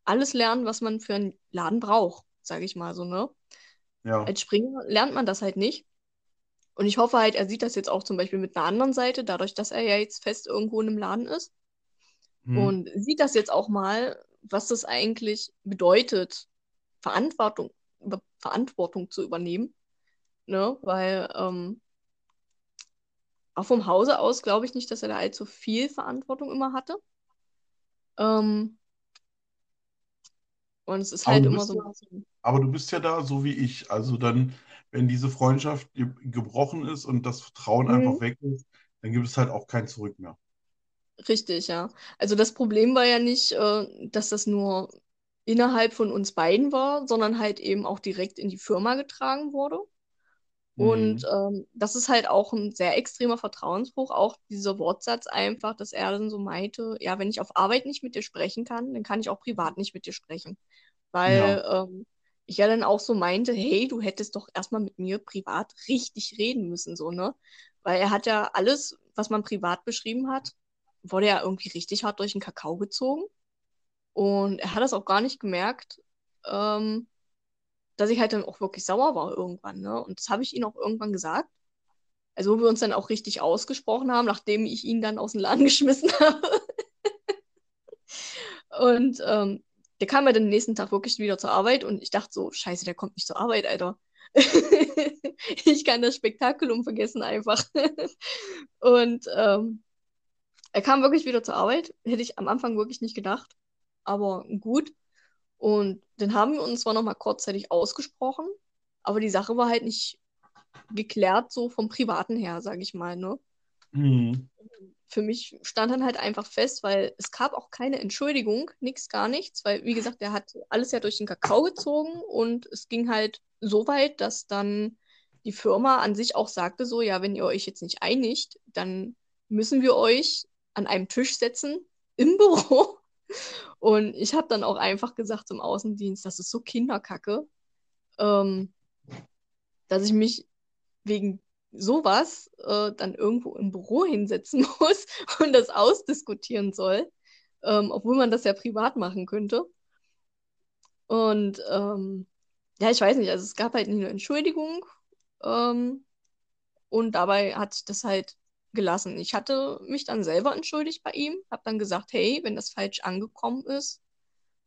alles lernen, was man für einen Laden braucht, sage ich mal so, ne? ja. Als Springer lernt man das halt nicht. Und ich hoffe halt, er sieht das jetzt auch zum Beispiel mit einer anderen Seite, dadurch, dass er ja jetzt fest irgendwo in einem Laden ist. Hm. Und sieht das jetzt auch mal, was das eigentlich bedeutet, Verantwortung, Verantwortung zu übernehmen. Ne? Weil ähm, auch vom Hause aus glaube ich nicht, dass er da allzu viel Verantwortung immer hatte. Ähm, und es ist Aber halt du immer bist so ja, aber du bist ja da so wie ich. Also dann, wenn diese Freundschaft ge- gebrochen ist und das Vertrauen einfach Mhm. weg ist, dann gibt es halt auch kein Zurück mehr. Richtig, ja. Also das Problem war ja nicht, äh, dass das nur innerhalb von uns beiden war, sondern halt eben auch direkt in die Firma getragen wurde. Und Hm. ähm, das ist halt auch ein sehr extremer Vertrauensbruch, auch dieser Wortsatz einfach, dass er dann so meinte, ja, wenn ich auf Arbeit nicht mit dir sprechen kann, dann kann ich auch privat nicht mit dir sprechen. Ja, Weil ähm, ich ja dann auch so meinte, hey, du hättest doch erstmal mit mir privat richtig reden müssen, so, ne? Weil er hat ja alles, was man privat beschrieben hat, wurde ja irgendwie richtig hart durch den Kakao gezogen. Und er hat das auch gar nicht gemerkt. Ähm, dass ich halt dann auch wirklich sauer war irgendwann, ne? Und das habe ich ihm auch irgendwann gesagt. Also, wo wir uns dann auch richtig ausgesprochen haben, nachdem ich ihn dann aus dem Laden geschmissen habe. Und ähm, der kam ja dann den nächsten Tag wirklich wieder zur Arbeit und ich dachte so, scheiße, der kommt nicht zur Arbeit, Alter. Ich kann das Spektakulum vergessen einfach. Und ähm, er kam wirklich wieder zur Arbeit. Hätte ich am Anfang wirklich nicht gedacht. Aber gut. Und dann haben wir uns zwar nochmal kurzzeitig ausgesprochen, aber die Sache war halt nicht geklärt, so vom Privaten her, sage ich mal, ne? hm. Für mich stand dann halt einfach fest, weil es gab auch keine Entschuldigung, nichts, gar nichts, weil, wie gesagt, der hat alles ja durch den Kakao gezogen und es ging halt so weit, dass dann die Firma an sich auch sagte so, ja, wenn ihr euch jetzt nicht einigt, dann müssen wir euch an einem Tisch setzen im Büro. Und ich habe dann auch einfach gesagt zum Außendienst, das ist so Kinderkacke, ähm, dass ich mich wegen sowas äh, dann irgendwo im Büro hinsetzen muss und das ausdiskutieren soll, ähm, obwohl man das ja privat machen könnte. Und ähm, ja, ich weiß nicht, also es gab halt eine Entschuldigung ähm, und dabei hat sich das halt gelassen. Ich hatte mich dann selber entschuldigt bei ihm, habe dann gesagt, hey, wenn das falsch angekommen ist,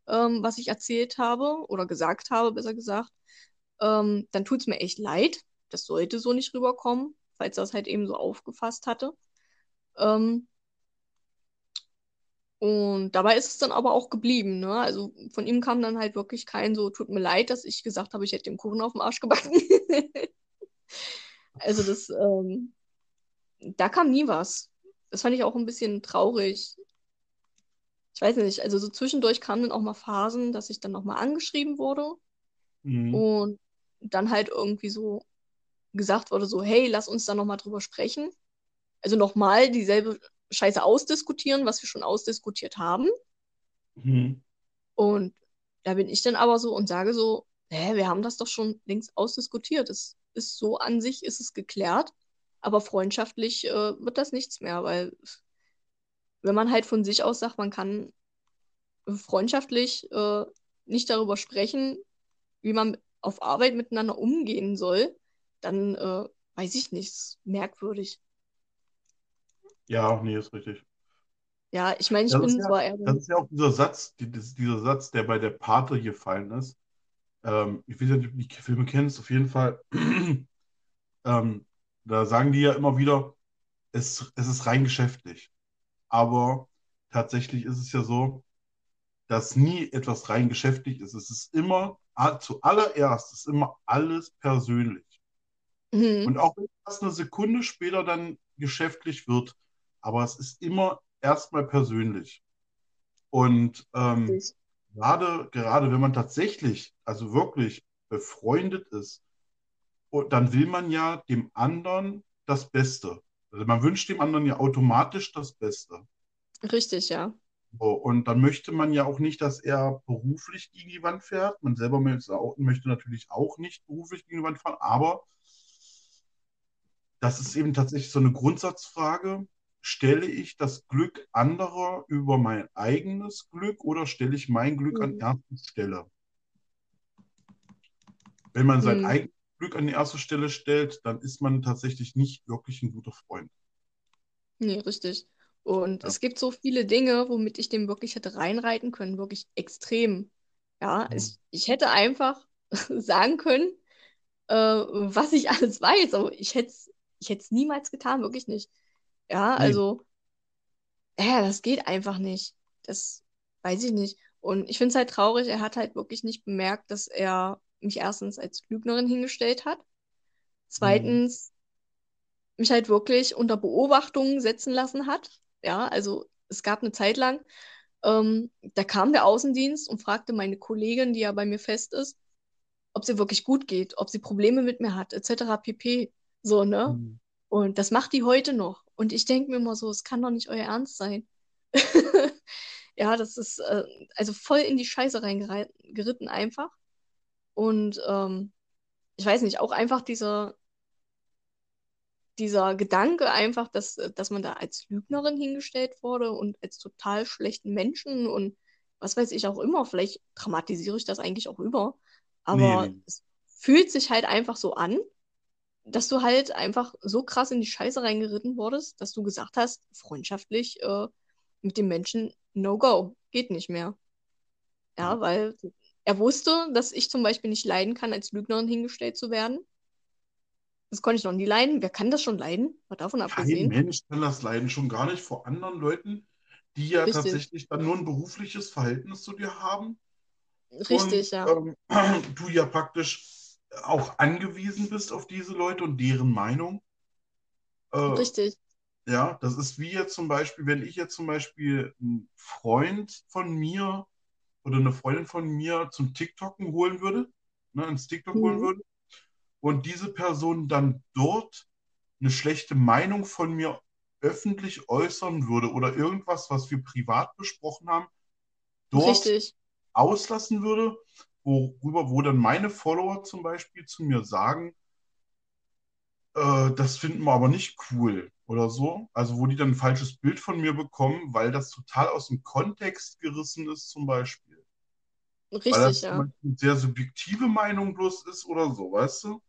ähm, was ich erzählt habe oder gesagt habe, besser gesagt, ähm, dann tut es mir echt leid. Das sollte so nicht rüberkommen, falls er es halt eben so aufgefasst hatte. Ähm, und dabei ist es dann aber auch geblieben, ne? Also von ihm kam dann halt wirklich kein so, tut mir leid, dass ich gesagt habe, ich hätte dem Kuchen auf dem Arsch gebacken. Also das, ähm, da kam nie was. Das fand ich auch ein bisschen traurig. Ich weiß nicht, also so zwischendurch kamen dann auch mal Phasen, dass ich dann nochmal angeschrieben wurde Hm. und dann halt irgendwie so gesagt wurde, so, hey, lass uns da nochmal drüber sprechen. Also nochmal dieselbe Scheiße ausdiskutieren, was wir schon ausdiskutiert haben. Hm. Und da bin ich dann aber so und sage so, hä, wir haben das doch schon längst ausdiskutiert. Es ist so an sich, ist es geklärt, aber freundschaftlich äh, wird das nichts mehr, weil wenn man halt von sich aus sagt, man kann freundschaftlich äh, nicht darüber sprechen, wie man auf Arbeit miteinander umgehen soll, dann äh, weiß ich nicht, merkwürdig. Ja, nee, ist richtig. Ja, ich meine, ich Das bin ja, zwar eher das ist ja auch dieser Satz, die, das, dieser Satz, der bei der Pate gefallen ist. Ähm, ich weiß nicht, ob du die Filme kennst, auf jeden Fall. Ähm, da sagen die ja immer wieder, es, es ist rein geschäftlich. Aber tatsächlich ist es ja so, dass nie etwas rein geschäftlich ist. Es ist immer, zuallererst ist immer alles persönlich. mhm, Und auch wenn das eine Sekunde später dann geschäftlich wird, aber es ist immer erstmal persönlich. Und ähm, gerade, gerade wenn man tatsächlich, also wirklich befreundet ist, und dann will man ja dem anderen das Beste. Also man wünscht dem anderen ja automatisch das Beste. Richtig, ja. So, und dann möchte man ja auch nicht, dass er beruflich gegen die Wand fährt. Man selber möchte natürlich auch nicht beruflich gegen die Wand fahren, aber das ist eben tatsächlich so eine Grundsatzfrage. Stelle ich das Glück anderer über mein eigenes Glück oder stelle ich mein Glück an Mhm. erste Stelle? Wenn man sein Mhm. eigenes Glück an die erste Stelle stellt, dann ist man tatsächlich nicht wirklich ein guter Freund. Nee, richtig. Und Ja. es gibt so viele Dinge, womit ich dem wirklich hätte reinreiten können, wirklich extrem. Ja, Mhm. ich, ich hätte einfach sagen können, äh, was ich alles weiß, aber ich hätte es ich niemals getan, wirklich nicht. Ja, Nee. also, ja, das geht einfach nicht. Das weiß ich nicht. Und ich finde es halt traurig, er hat halt wirklich nicht bemerkt, dass er mich erstens als Lügnerin hingestellt hat. Mhm. Zweitens mich halt wirklich unter Beobachtung setzen lassen hat. Ja, also es gab eine Zeit lang, ähm, da kam der Außendienst und fragte meine Kollegin, die ja bei mir fest ist, ob sie wirklich gut geht, ob sie Probleme mit mir hat, etc. pp. So, ne? Mhm. Und das macht die heute noch. Und ich denke mir immer so, es kann doch nicht euer Ernst sein. Ja, das ist äh, also voll in die Scheiße reingeritten einfach. Und ähm, ich weiß nicht, auch einfach dieser, dieser Gedanke einfach, dass, dass man da als Lügnerin hingestellt wurde und als total schlechten Menschen und was weiß ich auch immer. Vielleicht dramatisiere ich das eigentlich auch über. Aber Nee, nee. es fühlt sich halt einfach so an, dass du halt einfach so krass in die Scheiße reingeritten wurdest, dass du gesagt hast, freundschaftlich äh, mit dem Menschen, no go, geht nicht mehr. Ja. weil er wusste, dass ich zum Beispiel nicht leiden kann, als Lügnerin hingestellt zu werden. Das konnte ich noch nie leiden. Wer kann das schon leiden? Mal davon Kein abgesehen. Mensch kann das leiden, schon gar nicht vor anderen Leuten, die ja Richtig, tatsächlich dann nur ein berufliches Verhältnis zu dir haben und richtig, ja. ähm, du ja praktisch auch angewiesen bist auf diese Leute und deren Meinung. Äh, Richtig. ja, das ist wie jetzt zum Beispiel, wenn ich jetzt zum Beispiel einen Freund von mir oder eine Freundin von mir zum TikToken holen würde, ne, ins TikTok holen Mhm. würde und diese Person dann dort eine schlechte Meinung von mir öffentlich äußern würde oder irgendwas, was wir privat besprochen haben, dort Richtig. auslassen würde, worüber, wo dann meine Follower zum Beispiel zu mir sagen, äh, das finden wir aber nicht cool oder so. Also wo die dann ein falsches Bild von mir bekommen, weil das total aus dem Kontext gerissen ist zum Beispiel. Weil das Richtig, ja. Eine sehr subjektive Meinung bloß ist oder so, weißt du?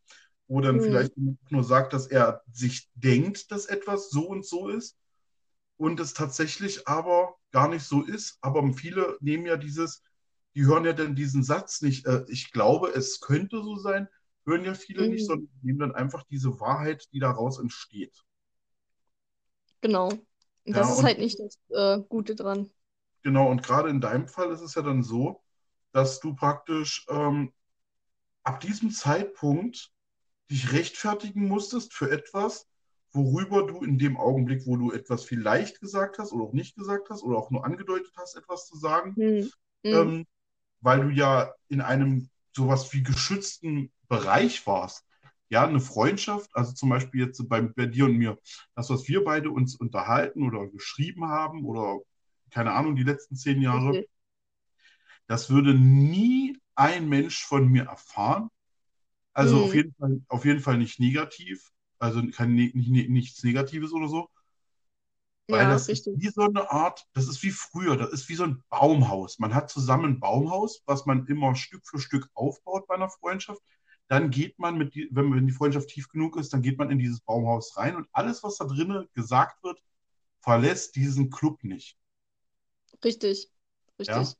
Wo dann Mhm. vielleicht nur sagt, dass er sich denkt, dass etwas so und so ist und es tatsächlich aber gar nicht so ist. Aber viele nehmen ja dieses, die hören ja dann diesen Satz nicht, äh, ich glaube, es könnte so sein, hören ja viele nicht, Mhm. sondern nehmen dann einfach diese Wahrheit, die daraus entsteht. Genau. Und Ja, das ist und halt nicht das äh, Gute dran. genau, und gerade in deinem Fall ist es ja dann so, dass du praktisch ähm, ab diesem Zeitpunkt dich rechtfertigen musstest für etwas, worüber du in dem Augenblick, wo du etwas vielleicht gesagt hast oder auch nicht gesagt hast oder auch nur angedeutet hast, etwas zu sagen, Mhm. Mhm. ähm, weil du ja in einem sowas wie geschützten Bereich warst. Ja, eine Freundschaft, also zum Beispiel jetzt bei, bei dir und mir, das, was wir beide uns unterhalten oder geschrieben haben oder keine Ahnung, die letzten zehn Jahre, Richtig. Das würde nie ein Mensch von mir erfahren. Also auf Mhm. jeden Fall, auf jeden Fall nicht negativ, also kein, ne- nicht, nicht, nichts Negatives oder so, weil Ja, das ist richtig. wie so eine Art, das ist wie früher, das ist wie so ein Baumhaus. Man hat zusammen ein Baumhaus, was man immer Stück für Stück aufbaut bei einer Freundschaft. Dann geht man mit, die, wenn, wenn die Freundschaft tief genug ist, dann geht man in dieses Baumhaus rein und alles, was da drinnen gesagt wird, verlässt diesen Club nicht. Richtig. Ja, Richtig.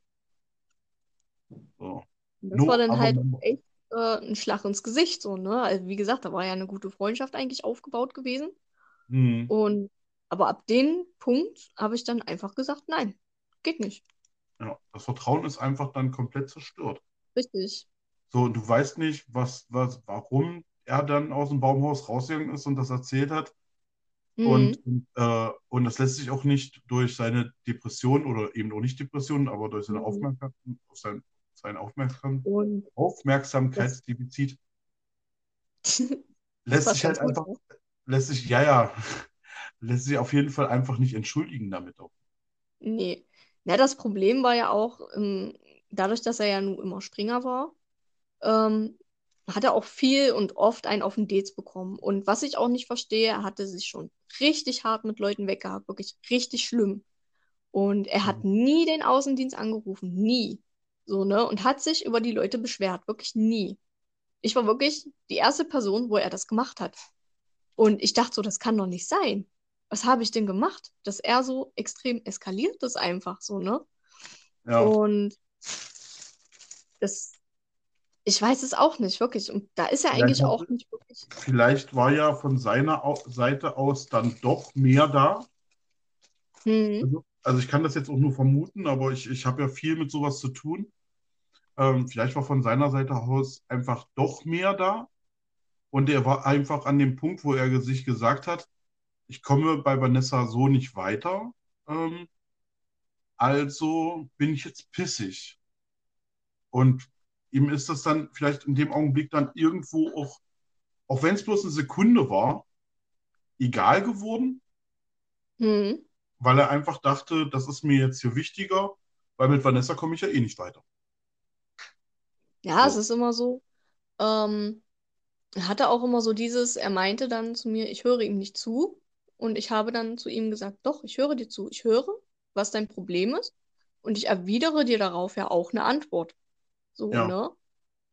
So. Und das war No dann other halt echt äh, ein Schlag ins Gesicht, so, ne? Also, wie gesagt, da war ja eine gute Freundschaft eigentlich aufgebaut gewesen. Hm. Und aber ab dem Punkt habe ich dann einfach gesagt, nein, geht nicht. Ja, das Vertrauen ist einfach dann komplett zerstört. Richtig. So, und du weißt nicht, was, was, warum er dann aus dem Baumhaus rausgegangen ist und das erzählt hat. Und, Mhm. und, äh, und das lässt sich auch nicht durch seine Depression oder eben auch nicht Depression, aber durch seine Mhm. Aufmerksamkeit, auf sein, sein Aufmerksam Und Aufmerksamkeitsdefizit lässt sich halt gut, einfach, ne? lässt sich, ja, ja, lässt sich auf jeden Fall einfach nicht entschuldigen damit auch. Nee. Na, das Problem war ja auch, ähm, dadurch, dass er ja nun immer Springer war, ähm, hat er auch viel und oft einen auf den Dates bekommen. Und was ich auch nicht verstehe, er hatte sich schon richtig hart mit Leuten weggehabt, wirklich richtig schlimm. Und er hat Mhm. nie den Außendienst angerufen, nie. So, ne? Und hat sich über die Leute beschwert, wirklich nie. Ich war wirklich die erste Person, wo er das gemacht hat. Und ich dachte so, das kann doch nicht sein. Was habe ich denn gemacht, dass er so extrem eskaliert ist einfach so, ne? Ja, Und das, ich weiß es auch nicht, wirklich. Und da ist er vielleicht, eigentlich auch nicht wirklich. vielleicht war ja von seiner Seite aus dann doch mehr da. Hm, Also, also ich kann das jetzt auch nur vermuten, aber ich, ich habe ja viel mit sowas zu tun. Ähm, vielleicht war von seiner Seite aus einfach doch mehr da. Und er war einfach an dem Punkt, wo er sich gesagt hat, ich komme bei Vanessa so nicht weiter. Ähm, also bin ich jetzt pissig. Und ihm ist das dann vielleicht in dem Augenblick dann irgendwo auch, auch wenn es bloß eine Sekunde war, egal geworden, hm. weil er einfach dachte, das ist mir jetzt hier wichtiger, weil mit Vanessa komme ich ja eh nicht weiter. Ja, es So. ist immer so. Ähm, er hatte auch immer so dieses, er meinte dann zu mir, ich höre ihm nicht zu. Und ich habe dann zu ihm gesagt, doch, ich höre dir zu. Ich höre, was dein Problem ist. Und ich erwidere dir darauf ja auch eine Antwort. So, Ja. ne?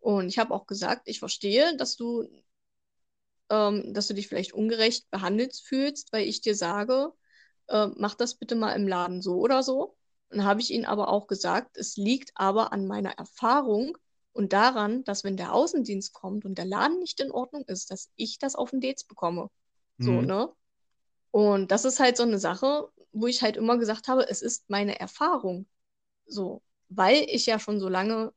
Und ich habe auch gesagt, ich verstehe, dass du, ähm, dass du dich vielleicht ungerecht behandelt fühlst, weil ich dir sage, äh, mach das bitte mal im Laden so oder so. Dann habe ich ihnen aber auch gesagt, es liegt aber an meiner Erfahrung und daran, dass wenn der Außendienst kommt und der Laden nicht in Ordnung ist, dass ich das auf den Dates bekomme. So, Hm. ne? Und das ist halt so eine Sache, wo ich halt immer gesagt habe, es ist meine Erfahrung. So, weil ich ja schon so lange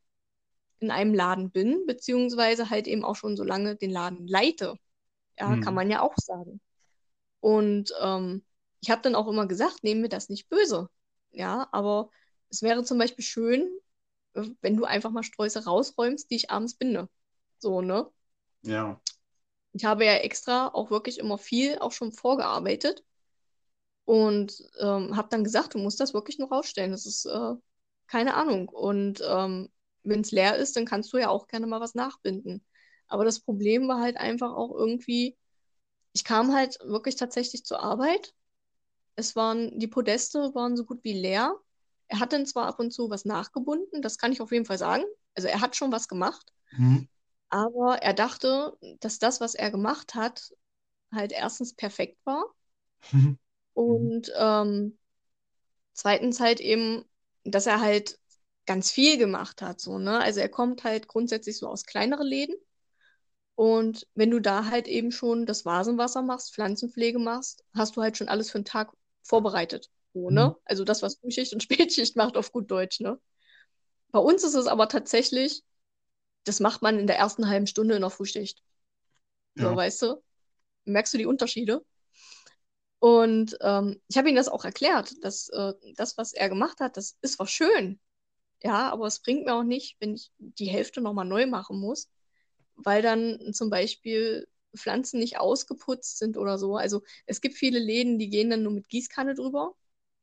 in einem Laden bin, beziehungsweise halt eben auch schon so lange den Laden leite. Ja, kann Hm. man ja auch sagen. Und ähm, ich habe dann auch immer gesagt, nehmen wir das nicht böse. Ja, aber es wäre zum Beispiel schön, wenn du einfach mal Sträuße rausräumst, die ich abends binde. So, ne? Ja. Ich habe ja extra auch wirklich immer viel auch schon vorgearbeitet und ähm, habe dann gesagt, du musst das wirklich nur rausstellen. Das ist äh, keine Ahnung. Und ähm, wenn es leer ist, dann kannst du ja auch gerne mal was nachbinden. Aber das Problem war halt einfach auch irgendwie, ich kam halt wirklich tatsächlich zur Arbeit. Es waren, die Podeste waren so gut wie leer. Er hat dann zwar ab und zu was nachgebunden, das kann ich auf jeden Fall sagen. Also er hat schon was gemacht, Hm. aber er dachte, dass das, was er gemacht hat, halt erstens perfekt war Hm. und ähm, zweitens halt eben, dass er halt ganz viel gemacht hat, so, ne? Also er kommt halt grundsätzlich so aus kleineren Läden und wenn du da halt eben schon das Vasenwasser machst, Pflanzenpflege machst, hast du halt schon alles für den Tag vorbereitet, so, ne? Hm. Also das, was Frühschicht und Spätschicht macht auf gut Deutsch, ne? Bei uns ist es aber tatsächlich, das macht man in der ersten halben Stunde in der Frühschicht. So, Ja. weißt du? Merkst du die Unterschiede? Und ähm, ich habe ihm das auch erklärt, dass äh, das, was er gemacht hat, das ist zwar schön, ja, aber es bringt mir auch nicht, wenn ich die Hälfte nochmal neu machen muss, weil dann zum Beispiel Pflanzen nicht ausgeputzt sind oder so. Also es gibt viele Läden, die gehen dann nur mit Gießkanne drüber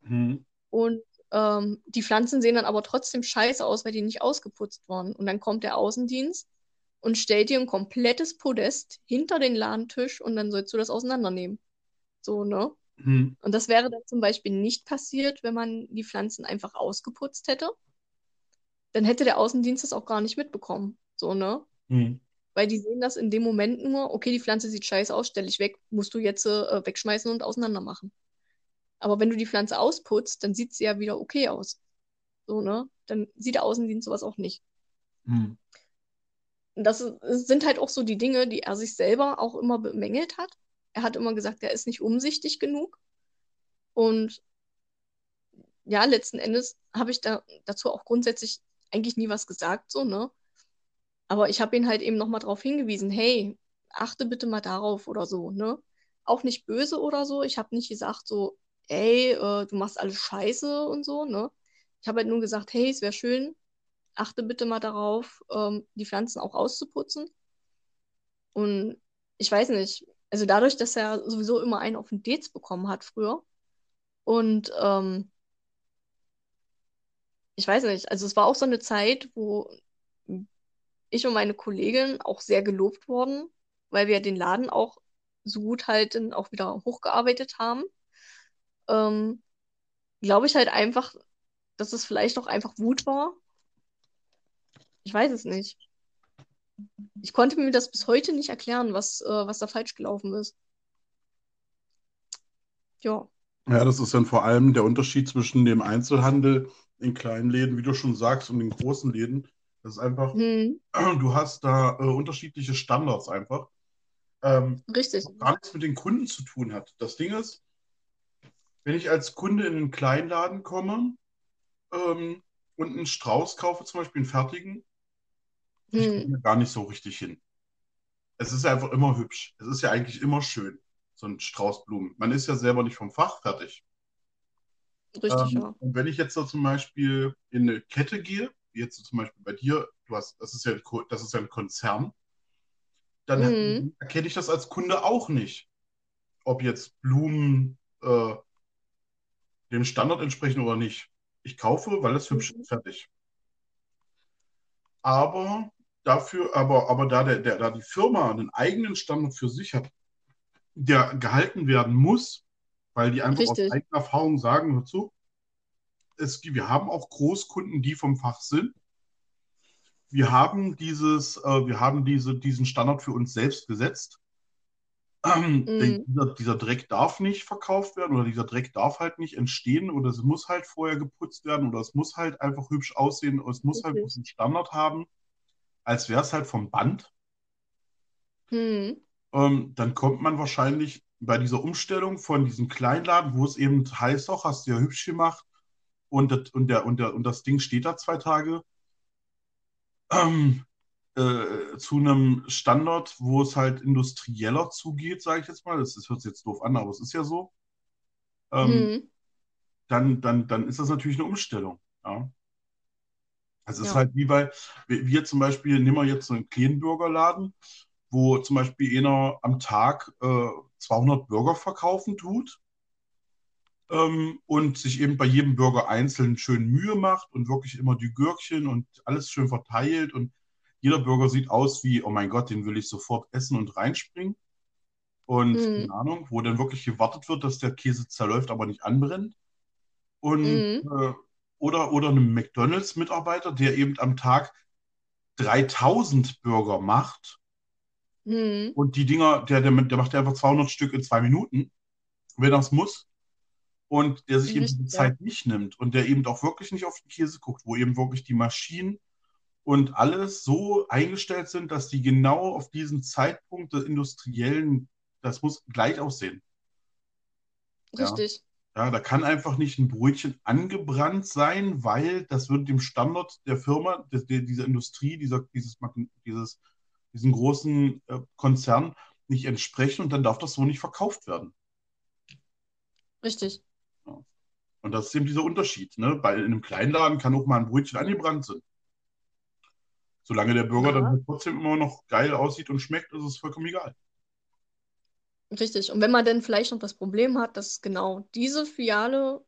Hm. und ähm, die Pflanzen sehen dann aber trotzdem scheiße aus, weil die nicht ausgeputzt waren. Und dann kommt der Außendienst und stellt dir ein komplettes Podest hinter den Ladentisch und dann sollst du das auseinandernehmen. So, ne? Hm. Und das wäre dann zum Beispiel nicht passiert, wenn man die Pflanzen einfach ausgeputzt hätte. Dann hätte der Außendienst das auch gar nicht mitbekommen. So, ne? Hm. Weil die sehen das in dem Moment nur, okay, die Pflanze sieht scheiße aus, stelle ich weg, musst du jetzt äh, wegschmeißen und auseinander machen. Aber wenn du die Pflanze ausputzt, dann sieht sie ja wieder okay aus. So, ne? Dann sieht der Außendienst sowas auch nicht. Hm. Und das sind halt auch so die Dinge, die er sich selber auch immer bemängelt hat. Er hat immer gesagt, er ist nicht umsichtig genug. Und ja, letzten Endes habe ich da dazu auch grundsätzlich eigentlich nie was gesagt, so, ne? Aber ich habe ihn halt eben nochmal darauf hingewiesen, hey, achte bitte mal darauf oder so, ne? Auch nicht böse oder so. Ich habe nicht gesagt so, ey, äh, du machst alles scheiße und so, ne? Ich habe halt nur gesagt, hey, es wäre schön, achte bitte mal darauf, ähm, die Pflanzen auch auszuputzen. Und ich weiß nicht, also dadurch, dass er sowieso immer einen auf den Dates bekommen hat früher. Und ähm, ich weiß nicht, also es war auch so eine Zeit, wo ich und meine Kollegin auch sehr gelobt wurden, weil wir den Laden auch so gut halt dann auch wieder hochgearbeitet haben. Ähm, Glaube ich halt einfach, dass es vielleicht auch einfach Wut war. Ich weiß es nicht. Ich konnte mir das bis heute nicht erklären, was, äh, was da falsch gelaufen ist. Ja. Ja, das ist dann vor allem der Unterschied zwischen dem Einzelhandel in kleinen Läden, wie du schon sagst, und den großen Läden. Das ist einfach, Hm, du hast da äh, unterschiedliche Standards einfach. Ähm, richtig. was gar nichts mit den Kunden zu tun hat. Das Ding ist, wenn ich als Kunde in einen Kleinladen komme ähm, und einen Strauß kaufe, zum Beispiel einen fertigen, ich Hm, komme gar nicht so richtig hin. Es ist einfach immer hübsch. Es ist ja eigentlich immer schön, so ein Strauß Blumen. Man ist ja selber nicht vom Fach fertig. richtig, Ähm, ja. und wenn ich jetzt so zum Beispiel in eine Kette gehe, wie jetzt zum Beispiel bei dir, du hast, das ist ja das ist ja ein Konzern, dann Hm, erkenne ich das als Kunde auch nicht, ob jetzt Blumen äh, dem Standard entsprechen oder nicht. Ich kaufe, weil es hübsch Mhm. ist, fertig. Aber dafür, aber, aber da, der, der, da die Firma einen eigenen Standard für sich hat, der gehalten werden muss, weil die einfach aus richtig. eigener Erfahrung sagen, hör zu, es, wir haben auch Großkunden, die vom Fach sind. Wir haben dieses, äh, wir haben diese, diesen Standard für uns selbst gesetzt. Ähm, Hm, dieser, dieser Dreck darf nicht verkauft werden oder dieser Dreck darf halt nicht entstehen oder es muss halt vorher geputzt werden oder es muss halt einfach hübsch aussehen oder es muss halt richtig. diesen Standard haben, als wäre es halt vom Band. Hm, Ähm, dann kommt man wahrscheinlich bei dieser Umstellung von diesem Kleinladen, wo es eben heißt, auch hast du ja hübsch gemacht und das, und der, und der, und das Ding steht da zwei Tage, ähm, äh, zu einem Standort, wo es halt industrieller zugeht, sage ich jetzt mal. Das, das hört sich jetzt doof an, aber es ist ja so. Ähm, hm, dann, dann, dann ist das natürlich eine Umstellung. Ja. Also es ist ja. halt wie bei, wir zum Beispiel, nehmen wir jetzt so einen kleinen Burgerladen, wo zum Beispiel einer am Tag äh, 200 Burger verkaufen tut ähm, und sich eben bei jedem Burger einzeln schön Mühe macht und wirklich immer die Gürkchen und alles schön verteilt und jeder Burger sieht aus wie, oh mein Gott, den will ich sofort essen und reinspringen. Und Hm, keine Ahnung, wo dann wirklich gewartet wird, dass der Käse zerläuft, aber nicht anbrennt. Und hm, äh, oder, oder einem McDonalds-Mitarbeiter, der eben am Tag 3000 Burger macht hm, und die Dinger, der, der, der macht einfach 200 Stück in zwei Minuten, wenn es muss. Und der sich eben ja. Zeit nicht nimmt und der eben auch wirklich nicht auf den Käse guckt, wo eben wirklich die Maschinen und alles so eingestellt sind, dass die genau auf diesen Zeitpunkt des industriellen, das muss gleich aussehen. Ja. Richtig. Ja, da kann einfach nicht ein Brötchen angebrannt sein, weil das wird dem Standard der Firma, der, der, dieser Industrie, dieser, dieses, dieses, diesen großen äh, Konzern nicht entsprechen und dann darf das so nicht verkauft werden. Richtig. Ja. Und das ist eben dieser Unterschied. Ne? Bei in einem Kleinladen kann auch mal ein Brötchen angebrannt sein. Solange der Burger dann Ja, halt trotzdem immer noch geil aussieht und schmeckt, ist es vollkommen egal. richtig. Und wenn man dann vielleicht noch das Problem hat, dass genau diese Filiale,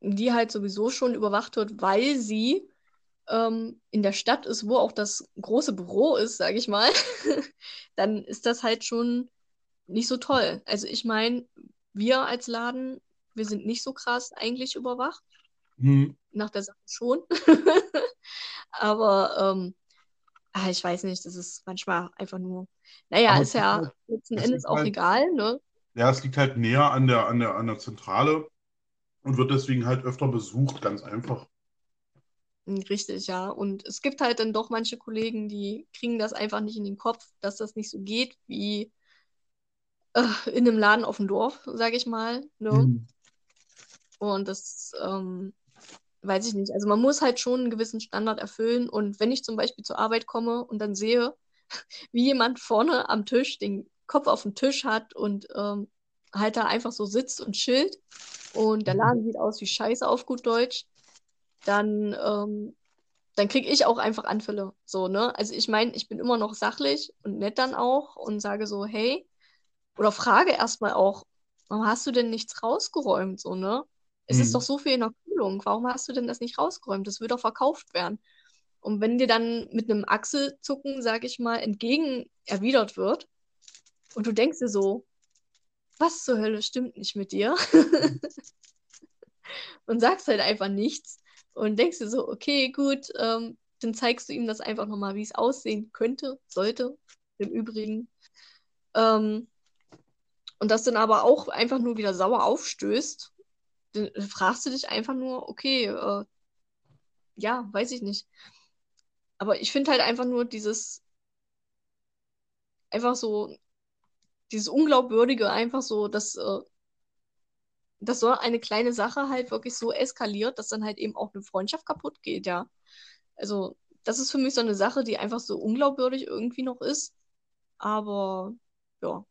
die halt sowieso schon überwacht wird, weil sie ähm, in der Stadt ist, wo auch das große Büro ist, sage ich mal, dann ist das halt schon nicht so toll. Also ich meine, wir als Laden, wir sind nicht so krass eigentlich überwacht. Hm. Nach der Sache schon. Aber ähm, ah, ich weiß nicht, das ist manchmal einfach nur. Naja, Aber ist ja halt, letzten es Endes auch halt, egal, ne? ja, es liegt halt näher an der, an der, an der Zentrale und wird deswegen halt öfter besucht, ganz einfach. Hm, Richtig, ja. Und es gibt halt dann doch manche Kollegen, die kriegen das einfach nicht in den Kopf, dass das nicht so geht wie äh, in einem Laden auf dem Dorf, sage ich mal, ne? Hm. Und das ähm, weiß ich nicht. Also man muss halt schon einen gewissen Standard erfüllen. Und wenn ich zum Beispiel zur Arbeit komme und dann sehe, wie jemand vorne am Tisch den Kopf auf dem Tisch hat und ähm, halt da einfach so sitzt und chillt und der Laden sieht aus wie Scheiße auf gut Deutsch, dann, ähm, dann kriege ich auch einfach Anfälle. So, ne? Also ich meine, ich bin immer noch sachlich und nett dann auch und sage so, hey, oder frage erstmal auch, warum hast du denn nichts rausgeräumt, so, ne? Es Mhm. ist doch so viel in der Kühlung, warum hast du denn das nicht rausgeräumt? Das wird doch verkauft werden. Und wenn dir dann mit einem Achselzucken, sag ich mal, entgegen erwidert wird und du denkst dir so, was zur Hölle stimmt nicht mit dir? und sagst halt einfach nichts und denkst dir so, okay, gut, ähm, dann zeigst du ihm das einfach nochmal, wie es aussehen könnte, sollte, im Übrigen. Ähm, und das dann aber auch einfach nur wieder sauer aufstößt, dann fragst du dich einfach nur, okay, äh, ja, weiß ich nicht. Aber ich finde halt einfach nur dieses, einfach so, dieses Unglaubwürdige, einfach so, dass, äh, dass so eine kleine Sache halt wirklich so eskaliert, dass dann halt eben auch eine Freundschaft kaputt geht, ja. Also, das ist für mich so eine Sache, die einfach so unglaubwürdig irgendwie noch ist. Aber, ja,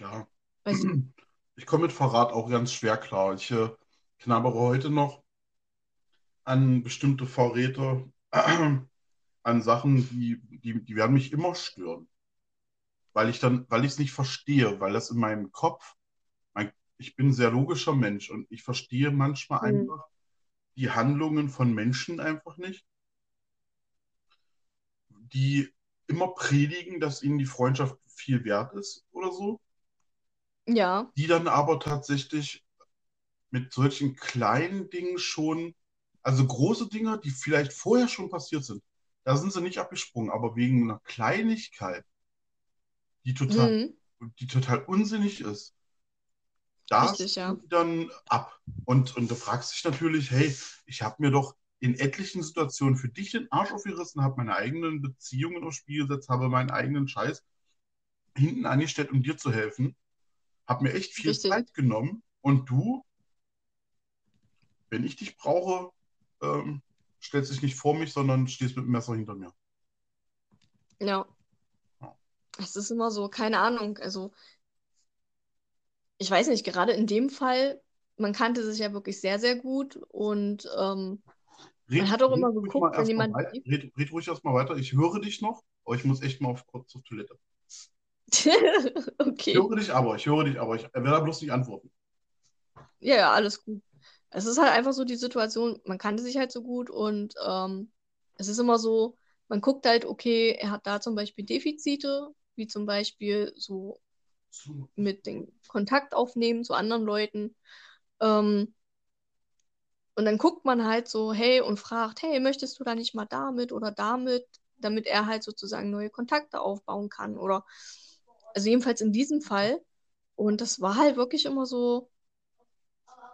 Ja. weiß ich nicht. Ich komme mit Verrat auch ganz schwer klar. Ich äh, knabbere heute noch an bestimmte Vorräte, an Sachen, die, die, die werden mich immer stören. Weil ich dann, weil ich es nicht verstehe, weil das in meinem Kopf, mein, ich bin ein sehr logischer Mensch und ich verstehe manchmal Hm. einfach die Handlungen von Menschen einfach nicht, die immer predigen, dass ihnen die Freundschaft viel wert ist oder so, Ja, die dann aber tatsächlich mit solchen kleinen Dingen schon, also große Dinge, die vielleicht vorher schon passiert sind, da sind sie nicht abgesprungen, aber wegen einer Kleinigkeit, die total, hm, die total unsinnig ist, da richtig, ja. dann ab. Und, und du fragst dich natürlich, hey, ich habe mir doch in etlichen Situationen für dich den Arsch aufgerissen, habe meine eigenen Beziehungen aufs Spiel gesetzt, habe meinen eigenen Scheiß hinten angestellt, um dir zu helfen, habe mir echt viel Richtig. Zeit genommen und du, wenn ich dich brauche, ähm, stellst dich nicht vor mich, sondern stehst mit dem Messer hinter mir. Ja. Ja. Es ist immer so, keine Ahnung. Also, ich weiß nicht, gerade in dem Fall, man kannte sich ja wirklich sehr, sehr gut und ähm, man Red, hat auch immer geguckt, wenn jemand. red, red ruhig erstmal weiter. Ich höre dich noch, aber ich muss echt mal auf, kurz auf Toilette. Ich Okay. höre dich aber, ich höre dich aber. Ich werde da bloß nicht antworten. Ja, ja, alles gut. Es ist halt einfach so die Situation, man kannte sich halt so gut und ähm, es ist immer so, man guckt halt, okay, er hat da zum Beispiel Defizite, wie zum Beispiel so mit dem Kontakt aufnehmen zu anderen Leuten. Ähm, und dann guckt man halt so, hey, und fragt, hey, möchtest du da nicht mal damit oder damit, damit er halt sozusagen neue Kontakte aufbauen kann oder, also jedenfalls in diesem Fall. Und das war halt wirklich immer so,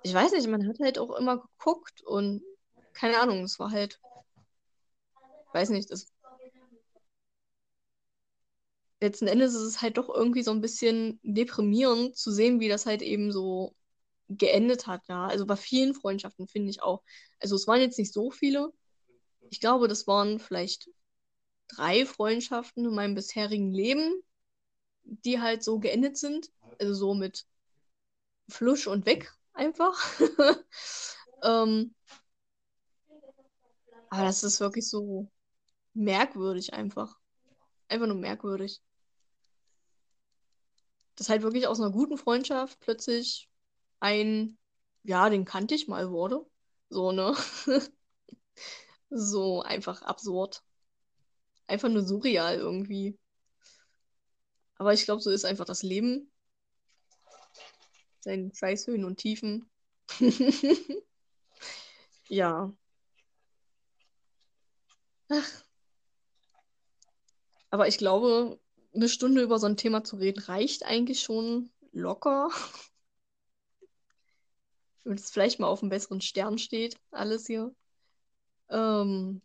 ich weiß nicht, man hat halt auch immer geguckt und keine Ahnung, es war halt, weiß nicht, das, letzten Endes ist es halt doch irgendwie so ein bisschen deprimierend zu sehen, wie das halt eben so geendet hat, ja. Also bei vielen Freundschaften finde ich auch. Also es waren jetzt nicht so viele. Ich glaube, das waren vielleicht drei Freundschaften in meinem bisherigen Leben, die halt so geendet sind. Also so mit Flusch und weg einfach. ähm, aber das ist wirklich so merkwürdig einfach. Einfach nur merkwürdig. Dass halt wirklich aus einer guten Freundschaft plötzlich ein, ja, den kannte ich mal wurde. So, ne? So einfach absurd. Einfach nur surreal irgendwie. Aber ich glaube, so ist einfach das Leben. Seinen Scheißhöhen und Tiefen. Ja. Ach. Aber ich glaube, eine Stunde über so ein Thema zu reden reicht eigentlich schon locker. Damit es vielleicht mal auf einem besseren Stern steht, alles hier. Ähm,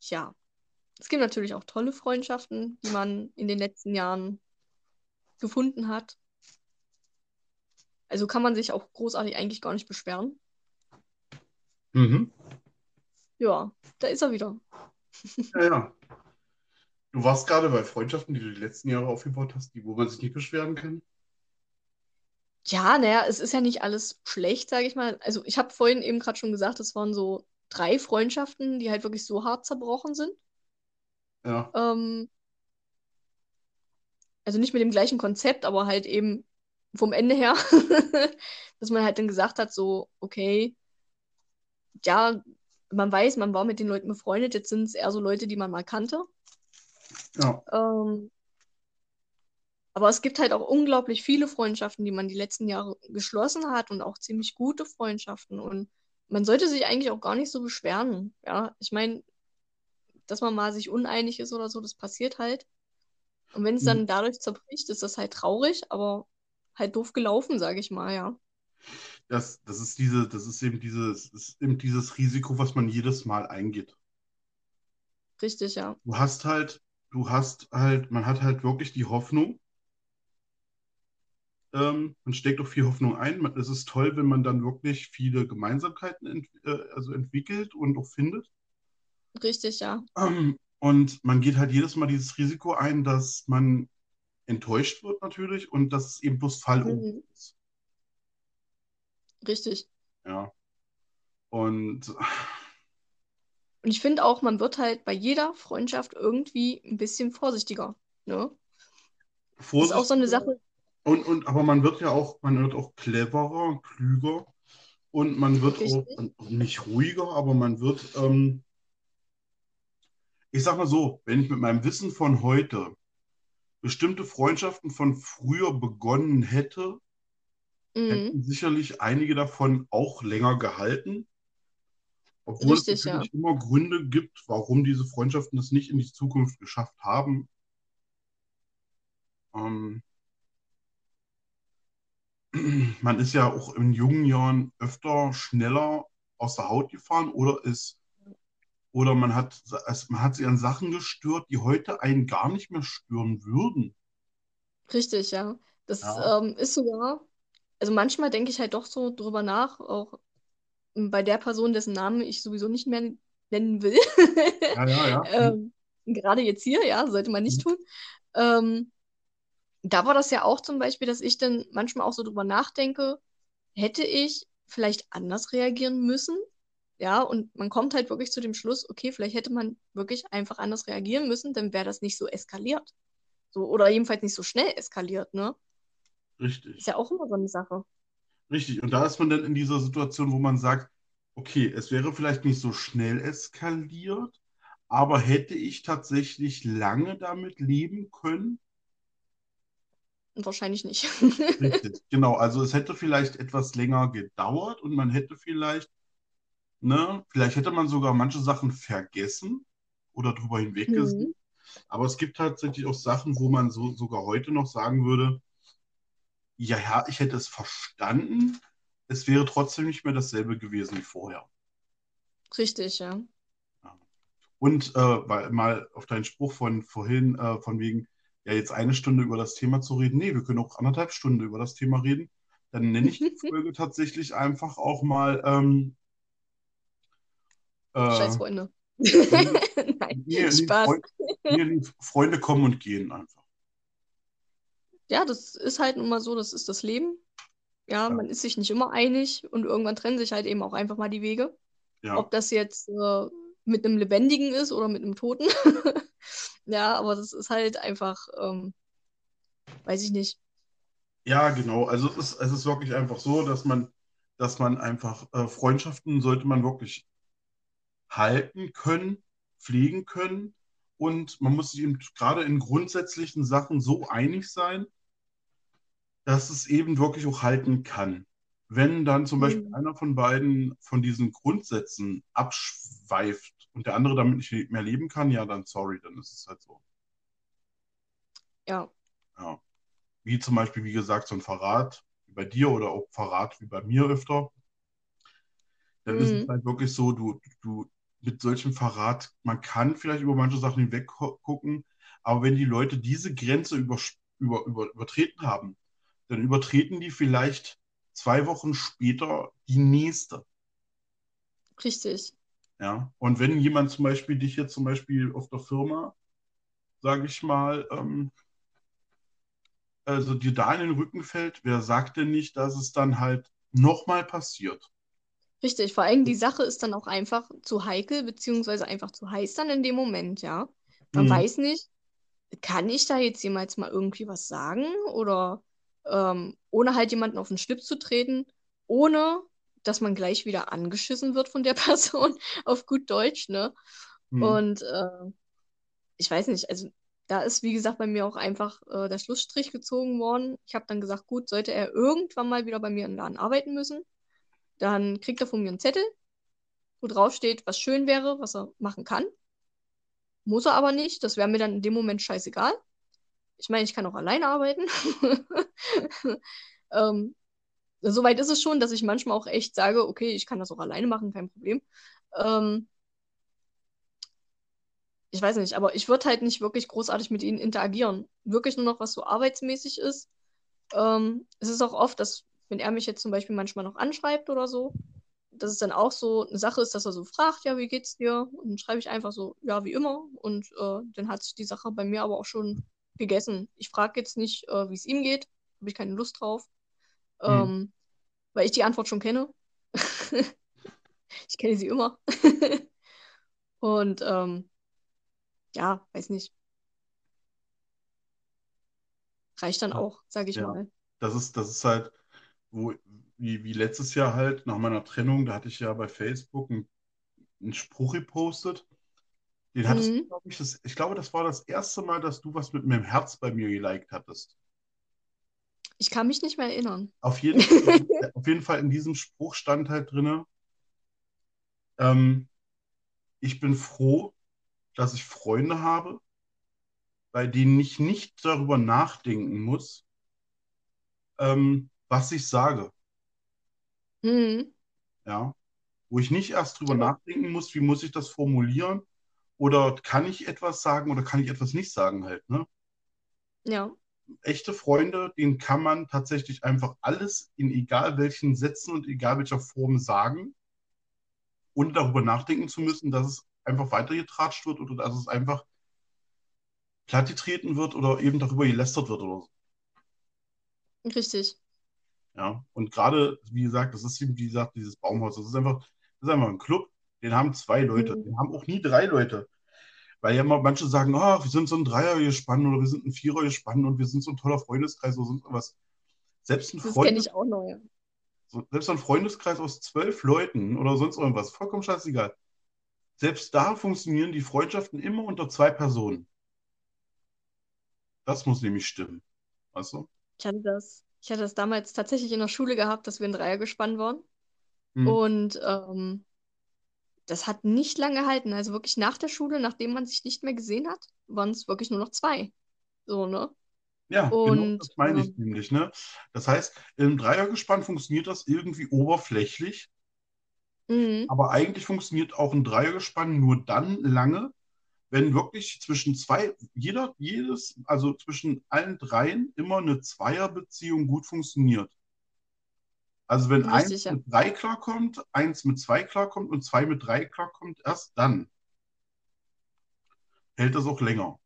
ja. Es gibt natürlich auch tolle Freundschaften, die man in den letzten Jahren gefunden hat. Also kann man sich auch großartig eigentlich gar nicht beschweren. Mhm. Ja, da ist er wieder. Ja, ja. Du warst gerade bei Freundschaften, die du die letzten Jahre aufgebaut hast, die, wo man sich nicht beschweren kann. Ja, naja, es ist ja nicht alles schlecht, sage ich mal. Also ich habe vorhin eben gerade schon gesagt, es waren so drei Freundschaften, die halt wirklich so hart zerbrochen sind. Ja. Ähm, also nicht mit dem gleichen Konzept, aber halt eben vom Ende her, dass man halt dann gesagt hat, so, okay, ja, man weiß, man war mit den Leuten befreundet, jetzt sind es eher so Leute, die man mal kannte. Ja. Ähm, aber es gibt halt auch unglaublich viele Freundschaften, die man die letzten Jahre geschlossen hat und auch ziemlich gute Freundschaften. Und man sollte sich eigentlich auch gar nicht so beschweren. Ja, ich meine, dass man mal sich uneinig ist oder so, das passiert halt. Und wenn es dann Mhm. dadurch zerbricht, ist das halt traurig, aber halt doof gelaufen, sage ich mal, ja. Das, das ist diese, das ist eben dieses, ist eben dieses Risiko, was man jedes Mal eingeht. Richtig, ja. Du hast halt, du hast halt, man hat halt wirklich die Hoffnung, ähm, man steckt auch viel Hoffnung ein. Man- Es ist toll, wenn man dann wirklich viele Gemeinsamkeiten ent, äh, also entwickelt und auch findet. Richtig, ja. Ähm, und man geht halt jedes Mal dieses Risiko ein, dass man enttäuscht wird natürlich und dass es eben bloß Fallobst Mhm. ist. Richtig. Ja. Und Und ich finde auch, man wird halt bei jeder Freundschaft irgendwie ein bisschen vorsichtiger. Ne? Das ist auch so eine Sache. und, und aber man wird ja auch, man wird auch cleverer, klüger und man wird auch Richtig. nicht ruhiger, aber man wird, ähm, ich sag mal so, wenn ich mit meinem Wissen von heute bestimmte Freundschaften von früher begonnen hätte, Mhm. hätten sicherlich einige davon auch länger gehalten, obwohl es Richtig, ja. natürlich immer Gründe gibt, warum diese Freundschaften das nicht in die Zukunft geschafft haben. Ähm, man ist ja auch in jungen Jahren öfter schneller aus der Haut gefahren oder ist oder man hat, man hat sich an Sachen gestört, die heute einen gar nicht mehr stören würden. Richtig, ja. Das Ja, ähm, ist sogar, also manchmal denke ich halt doch so drüber nach, auch ähm, bei der Person, dessen Namen ich sowieso nicht mehr nennen will. ja, ja, ja. Ähm, gerade jetzt hier, ja, sollte man nicht tun. Ähm, da war das ja auch zum Beispiel, dass ich dann manchmal auch so drüber nachdenke, hätte ich vielleicht anders reagieren müssen? Ja, und man kommt halt wirklich zu dem Schluss, okay, vielleicht hätte man wirklich einfach anders reagieren müssen, dann wäre das nicht so eskaliert. So, oder jedenfalls nicht so schnell eskaliert, ne? Ist Richtig, ja auch immer so eine Sache. richtig. Und da ist man dann in dieser Situation, wo man sagt, okay, es wäre vielleicht nicht so schnell eskaliert, aber hätte ich tatsächlich lange damit leben können? Wahrscheinlich nicht. Richtig, genau. Also es hätte vielleicht etwas länger gedauert und man hätte vielleicht, ne, vielleicht hätte man sogar manche Sachen vergessen oder drüber hinweggesehen. Mhm. Aber es gibt tatsächlich auch Sachen, wo man so sogar heute noch sagen würde, ja, ja, ich hätte es verstanden, es wäre trotzdem nicht mehr dasselbe gewesen wie vorher. Richtig, ja. Und äh, weil, mal auf deinen Spruch von vorhin, äh, von wegen, ja, jetzt eine Stunde über das Thema zu reden. Nee, wir können auch anderthalb Stunden über das Thema reden. Dann nenne ich die Folge tatsächlich einfach auch mal ähm, Scheiß äh, Freunde. Freunde, Nein, nee, Spaß. Freund, nee, nee, Freunde kommen und gehen einfach. Ja, das ist halt nun mal so, das ist das Leben. Ja, Ja, man ist sich nicht immer einig und irgendwann trennen sich halt eben auch einfach mal die Wege. ja, Ob das jetzt äh, mit einem Lebendigen ist oder mit einem Toten. Ja, aber das ist halt einfach, ähm, weiß ich nicht. ja, genau. Also es ist, es ist wirklich einfach so, dass man, dass man einfach äh, Freundschaften sollte man wirklich halten können, pflegen können. Und man muss sich eben gerade in grundsätzlichen Sachen so einig sein, dass es eben wirklich auch halten kann. Wenn dann zum Beispiel Mhm. einer von beiden von diesen Grundsätzen abschweift und der andere damit nicht mehr leben kann, ja, dann sorry, dann ist es halt so. Ja, Ja. Wie zum Beispiel, wie gesagt, so ein Verrat wie bei dir oder auch Verrat wie bei mir öfter. Dann ist es mhm. halt wirklich so, du, du mit solchem Verrat, man kann vielleicht über manche Sachen hinweg gu- gucken, aber wenn die Leute diese Grenze über, über, über, übertreten haben, dann übertreten die vielleicht zwei Wochen später die nächste. Richtig. Ja. Und wenn jemand zum Beispiel dich jetzt zum Beispiel auf der Firma, sage ich mal, ähm, also dir da in den Rücken fällt, wer sagt denn nicht, dass es dann halt nochmal passiert? Richtig, vor allem die Sache ist dann auch einfach zu heikel, beziehungsweise einfach zu heiß dann in dem Moment, ja. Man Mhm. weiß nicht, kann ich da jetzt jemals mal irgendwie was sagen oder ähm, ohne halt jemanden auf den Schlips zu treten, ohne dass man gleich wieder angeschissen wird von der Person, auf gut Deutsch, ne? Mhm. Und äh, ich weiß nicht, also da ist, wie gesagt, bei mir auch einfach äh, der Schlussstrich gezogen worden. Ich habe dann gesagt, gut, sollte er irgendwann mal wieder bei mir im Laden arbeiten müssen, dann kriegt er von mir einen Zettel, wo drauf steht, was schön wäre, was er machen kann. Muss er aber nicht, das wäre mir dann in dem Moment scheißegal. Ich meine, ich kann auch alleine arbeiten. ähm, Soweit ist es schon, dass ich manchmal auch echt sage, okay, ich kann das auch alleine machen, kein Problem. Ähm, ich weiß nicht, aber ich würde halt nicht wirklich großartig mit ihnen interagieren. Wirklich nur noch, was so arbeitsmäßig ist. Ähm, es ist auch oft, dass, wenn er mich jetzt zum Beispiel manchmal noch anschreibt oder so, dass es dann auch so eine Sache ist, dass er so fragt, ja, wie geht's dir? Und dann schreibe ich einfach so, ja, wie immer. Und äh, dann hat sich die Sache bei mir aber auch schon gegessen. Ich frage jetzt nicht, äh, wie es ihm geht, habe ich keine Lust drauf. Mhm. Ähm, weil ich die Antwort schon kenne. ich kenne sie immer. Und ähm, ja, weiß nicht. Reicht dann auch, sage ich Ja. mal. Das ist, das ist halt, wo, wie, wie letztes Jahr halt nach meiner Trennung, da hatte ich ja bei Facebook einen, einen Spruch gepostet. Den hattest du, Mhm. glaube ich, das, ich glaube, das war das erste Mal, dass du was mit meinem Herz bei mir geliked hattest. Ich kann mich nicht mehr erinnern. Auf jeden Fall, auf jeden Fall in diesem Spruch stand halt drinne, ähm, ich bin froh, dass ich Freunde habe, bei denen ich nicht darüber nachdenken muss, ähm, was ich sage. Mhm. Ja, wo ich nicht erst drüber Genau. nachdenken muss, wie muss ich das formulieren oder kann ich etwas sagen oder kann ich etwas nicht sagen halt, ne? Ja, Echte Freunde, denen kann man tatsächlich einfach alles in egal welchen Sätzen und egal welcher Form sagen, ohne darüber nachdenken zu müssen, dass es einfach weitergetratscht wird oder dass es einfach plattgetreten wird oder eben darüber gelästert wird oder so. richtig. Ja, und gerade, wie gesagt, das ist wie gesagt, dieses Baumhaus, das ist einfach, das ist einfach ein Club, den haben zwei Leute, Mhm. den haben auch nie drei Leute. Weil ja mal manche sagen, ah, wir sind so ein Dreier gespannt oder wir sind ein Vierer gespannt und wir sind so ein toller Freundeskreis oder sonst was. Selbst ein Das kenne Freundes, ich auch noch. ja. so, selbst ein Freundeskreis aus zwölf Leuten oder sonst irgendwas, vollkommen scheißegal. Selbst da funktionieren die Freundschaften immer unter zwei Personen. Das muss nämlich stimmen. Weißt du? Ich hatte das, ich hatte das damals tatsächlich in der Schule gehabt, dass wir in Dreier gespannt waren. Hm. Und ähm, das hat nicht lange gehalten. Also wirklich nach der Schule, nachdem man sich nicht mehr gesehen hat, waren es wirklich nur noch zwei. So, ne? Ja, genau Und das meine ich ähm, nämlich, ne? Das heißt, im Dreiergespann funktioniert das irgendwie oberflächlich, mhm. aber eigentlich funktioniert auch ein Dreiergespann nur dann lange, wenn wirklich zwischen zwei, jeder, jedes, also zwischen allen dreien immer eine Zweierbeziehung gut funktioniert. Also wenn eins ja. mit drei klarkommt, eins mit zwei klarkommt und zwei mit drei klarkommt, erst dann hält das auch länger.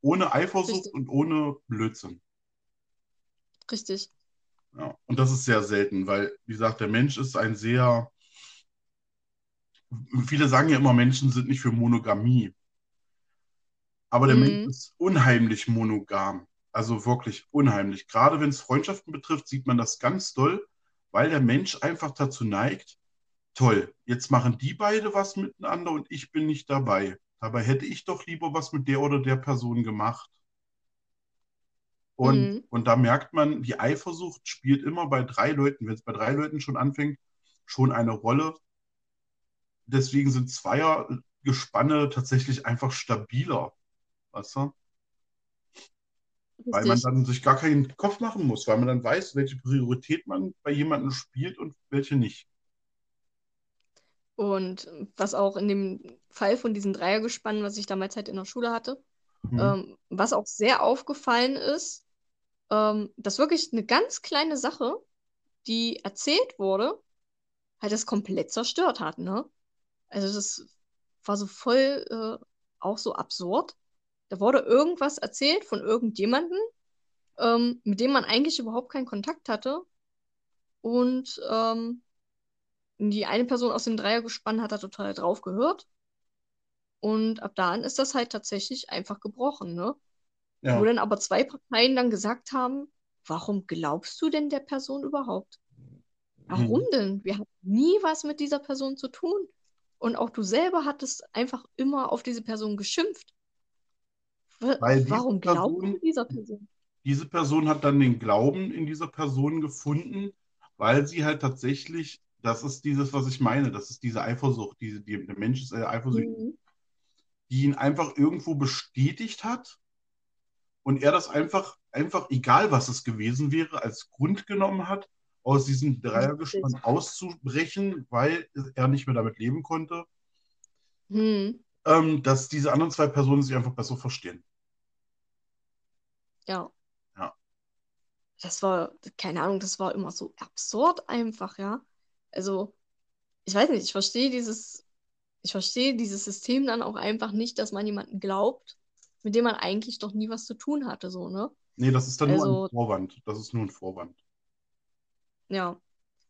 Ohne Eifersucht Richtig, und ohne Blödsinn. richtig. Ja, und das ist sehr selten, weil, wie gesagt, der Mensch ist ein sehr, viele sagen ja immer, Menschen sind nicht für Monogamie. Aber der Mensch Mhm. ist unheimlich monogam. Also wirklich unheimlich. Gerade wenn es Freundschaften betrifft, sieht man das ganz doll, weil der Mensch einfach dazu neigt, toll, jetzt machen die beide was miteinander und ich bin nicht dabei. Dabei hätte ich doch lieber was mit der oder der Person gemacht. Und, Mhm. und da merkt man, die Eifersucht spielt immer bei drei Leuten, wenn es bei drei Leuten schon anfängt, schon eine Rolle. Deswegen sind Zweiergespanne tatsächlich einfach stabiler. Weißt du? Weil man dann sich gar keinen Kopf machen muss, weil man dann weiß, welche Priorität man bei jemandem spielt und welche nicht. Und was auch in dem Fall von diesen Dreiergespannen, was ich damals halt in der Schule hatte, Mhm. ähm, was auch sehr aufgefallen ist, ähm, dass wirklich eine ganz kleine Sache, die erzählt wurde, halt das komplett zerstört hat, ne? Also das war so voll äh, auch so absurd. Da wurde irgendwas erzählt von irgendjemandem, ähm, mit dem man eigentlich überhaupt keinen Kontakt hatte. Und ähm, die eine Person aus dem Dreiergespann hat da total drauf gehört. Und ab da an ist das halt tatsächlich einfach gebrochen, ne? Ja. Wo dann aber zwei Parteien dann gesagt haben, warum glaubst du denn der Person überhaupt? Warum Mhm. denn? Wir hatten nie was mit dieser Person zu tun. Und auch du selber hattest einfach immer auf diese Person geschimpft. Weil Warum Person- du dieser Person? Diese Person hat dann den Glauben in dieser Person gefunden, weil sie halt tatsächlich, das ist dieses, was ich meine, das ist diese Eifersucht, diese, die, der Mensch ist äh, eifersüchtig, Mhm. die ihn einfach irgendwo bestätigt hat und er das einfach, einfach, egal was es gewesen wäre, als Grund genommen hat, aus diesem Dreiergespann auszubrechen, weil er nicht mehr damit leben konnte, Hm. ähm, dass diese anderen zwei Personen sich einfach besser verstehen. Ja. Ja. Das war, keine Ahnung, das war immer so absurd einfach, ja. Also, ich weiß nicht, ich verstehe dieses, ich verstehe dieses System dann auch einfach nicht, dass man jemanden glaubt, mit dem man eigentlich doch nie was zu tun hatte, so, ne? Nee, das ist dann nur Also- ein Vorwand. Das ist nur ein Vorwand. Ja,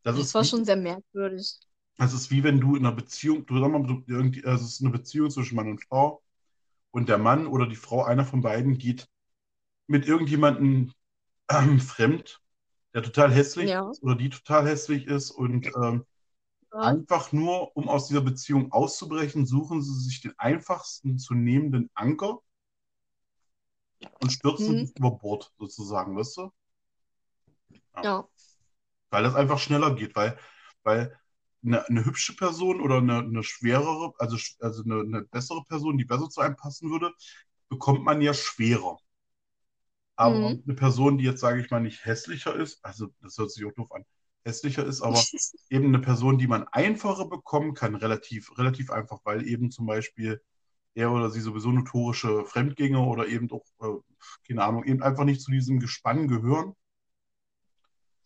Das das war wie- schon sehr merkwürdig. Das ist wie wenn du in einer Beziehung, du sag mal, du, irgendwie, also es ist eine Beziehung zwischen Mann und Frau und der Mann oder die Frau, einer von beiden, geht mit irgendjemandem ähm, fremd, der total hässlich Ja. ist oder die total hässlich ist und ähm, Ja. einfach nur, um aus dieser Beziehung auszubrechen, suchen sie sich den einfachsten zu nehmenden Anker und stürzen Mhm. sich über Bord sozusagen, weißt du? Ja, Weil das einfach schneller geht, weil, weil eine, eine hübsche Person oder eine, eine schwerere, also, also eine, eine bessere Person, die besser zu einem passen würde, bekommt man ja schwerer. Aber Mhm. eine Person, die jetzt, sage ich mal, nicht hässlicher ist, also das hört sich auch doof an, hässlicher ist, aber eben eine Person, die man einfacher bekommen kann, relativ, relativ einfach, weil eben zum Beispiel er oder sie sowieso notorische Fremdgänger oder eben auch, äh, keine Ahnung, eben einfach nicht zu diesem Gespann gehören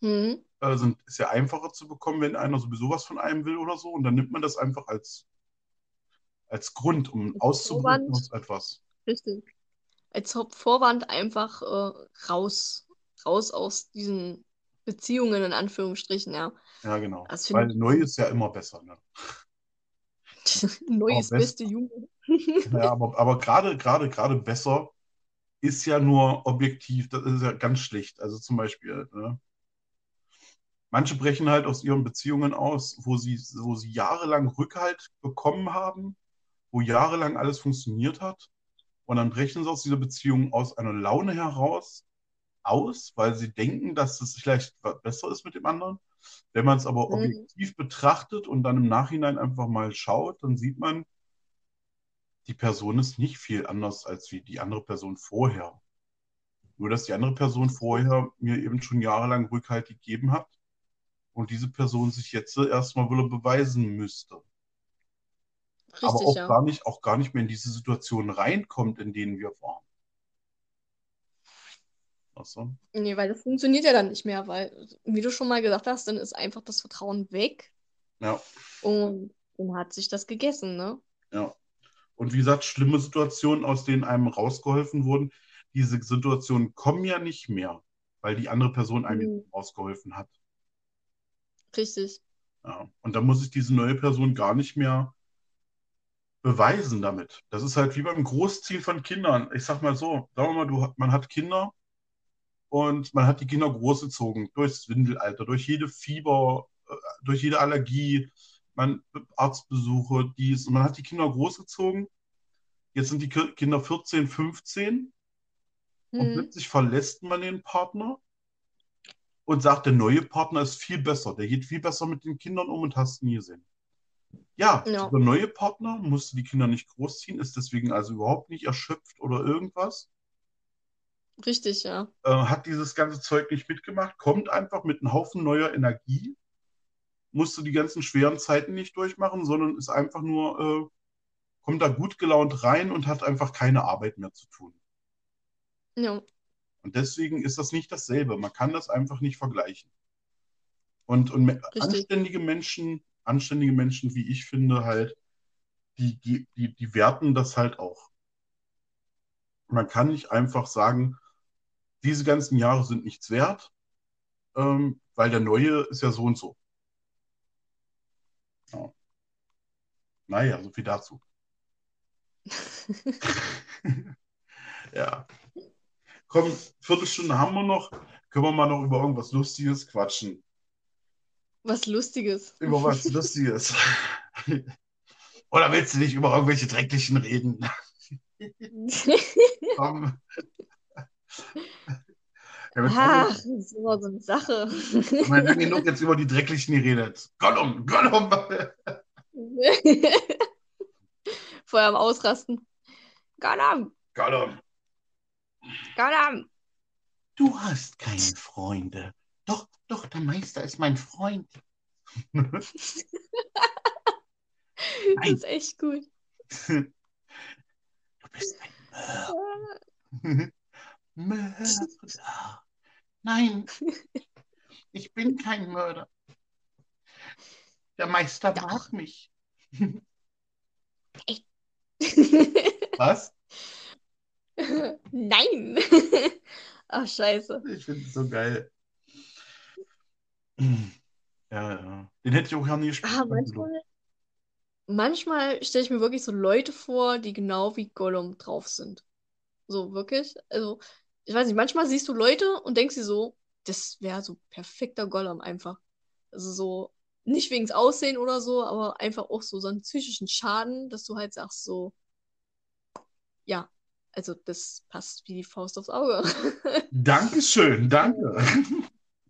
Mhm. äh, sind, ist ja einfacher zu bekommen, wenn einer sowieso was von einem will oder so. Und dann nimmt man das einfach als, als Grund, um Vorwand. aus etwas. Richtig. Als Haupt- Vorwand einfach äh, raus, raus aus diesen Beziehungen in Anführungsstrichen, ja. Ja, genau. Weil neu ist ja immer besser. Ne? Neues beste Junge. Ja, aber, aber gerade, gerade, gerade besser ist ja nur objektiv, das ist ja ganz schlecht. Also zum Beispiel, ne? Manche brechen halt aus ihren Beziehungen aus, wo sie, wo sie jahrelang Rückhalt bekommen haben, wo jahrelang alles funktioniert hat. Und dann brechen sie aus dieser Beziehung aus einer Laune heraus aus, weil sie denken, dass es vielleicht besser ist mit dem anderen. Wenn man es aber Mhm. objektiv betrachtet und dann im Nachhinein einfach mal schaut, dann sieht man, die Person ist nicht viel anders als wie die andere Person vorher. Nur, dass die andere Person vorher mir eben schon jahrelang Rückhalt gegeben hat und diese Person sich jetzt erstmal wieder beweisen müsste. Aber Richtig, auch ja. gar nicht, auch gar nicht mehr in diese Situationen reinkommt, in denen wir waren. Achso. Nee, weil das funktioniert ja dann nicht mehr, weil, wie du schon mal gesagt hast, dann ist einfach das Vertrauen weg Ja, und dann hat sich das gegessen, ne? ja. Und wie gesagt, schlimme Situationen, aus denen einem rausgeholfen wurden, diese Situationen kommen ja nicht mehr, weil die andere Person einem Mhm. rausgeholfen hat. Richtig. Ja. Und dann muss sich diese neue Person gar nicht mehr beweisen damit. Das ist halt wie beim Großziehen von Kindern. Ich sag mal so, sagen wir mal, du, man hat Kinder und man hat die Kinder großgezogen durchs Windelalter, durch jede Fieber, äh, durch jede Allergie, man Arztbesuche, dies. Und man hat die Kinder großgezogen. Jetzt sind die Ki- Kinder 14, 15 und Hm. plötzlich verlässt man den Partner und sagt, der neue Partner ist viel besser, der geht viel besser mit den Kindern um und hast nie gesehen. Ja, Ja. der neue Partner musste die Kinder nicht großziehen, ist deswegen also überhaupt nicht erschöpft oder irgendwas, Richtig, ja. äh, hat dieses ganze Zeug nicht mitgemacht, kommt einfach mit einem Haufen neuer Energie, musste die ganzen schweren Zeiten nicht durchmachen, sondern ist einfach nur, äh, kommt da gut gelaunt rein und hat einfach keine Arbeit mehr zu tun. Ja. Und deswegen ist das nicht dasselbe. Man kann das einfach nicht vergleichen. Und, und Richtig. anständige Menschen, anständige Menschen, wie ich finde, halt, die, die, die, die werten das halt auch. Man kann nicht einfach sagen, diese ganzen Jahre sind nichts wert, ähm, weil der neue ist ja so und so. Ja. Naja, so viel dazu. ja. Komm, Viertelstunde haben wir noch. Können wir mal noch über irgendwas Lustiges quatschen? Was Lustiges. Über was Lustiges. Oder willst du nicht über irgendwelche Drecklichen reden? Komm. Ja, Ach, das ist immer so eine Sache. Wir haben genug jetzt über die Drecklichen geredet. Gollum, Gollum. Vorher am Ausrasten. Gollum, Gollum. Gollum. Du hast keine Freunde. Doch, doch, der Meister ist mein Freund. Das ist echt gut. Du bist ein Mörder. Mörder. Nein, ich bin kein Mörder. Der Meister Doch. mag mich. Was? Nein. Ach, scheiße. Ich finde es so geil. Ja, ja. Den hätte ich auch gerne gespielt. Ah, manchmal, manchmal stelle ich mir wirklich so Leute vor, die genau wie Gollum drauf sind. So, wirklich. Also, ich weiß nicht, manchmal siehst du Leute und denkst dir so, das wäre so perfekter Gollum einfach. Also so, nicht wegen Aussehen oder so, aber einfach auch so, so einen psychischen Schaden, dass du halt sagst so, ja, also das passt wie die Faust aufs Auge. Dankeschön, danke.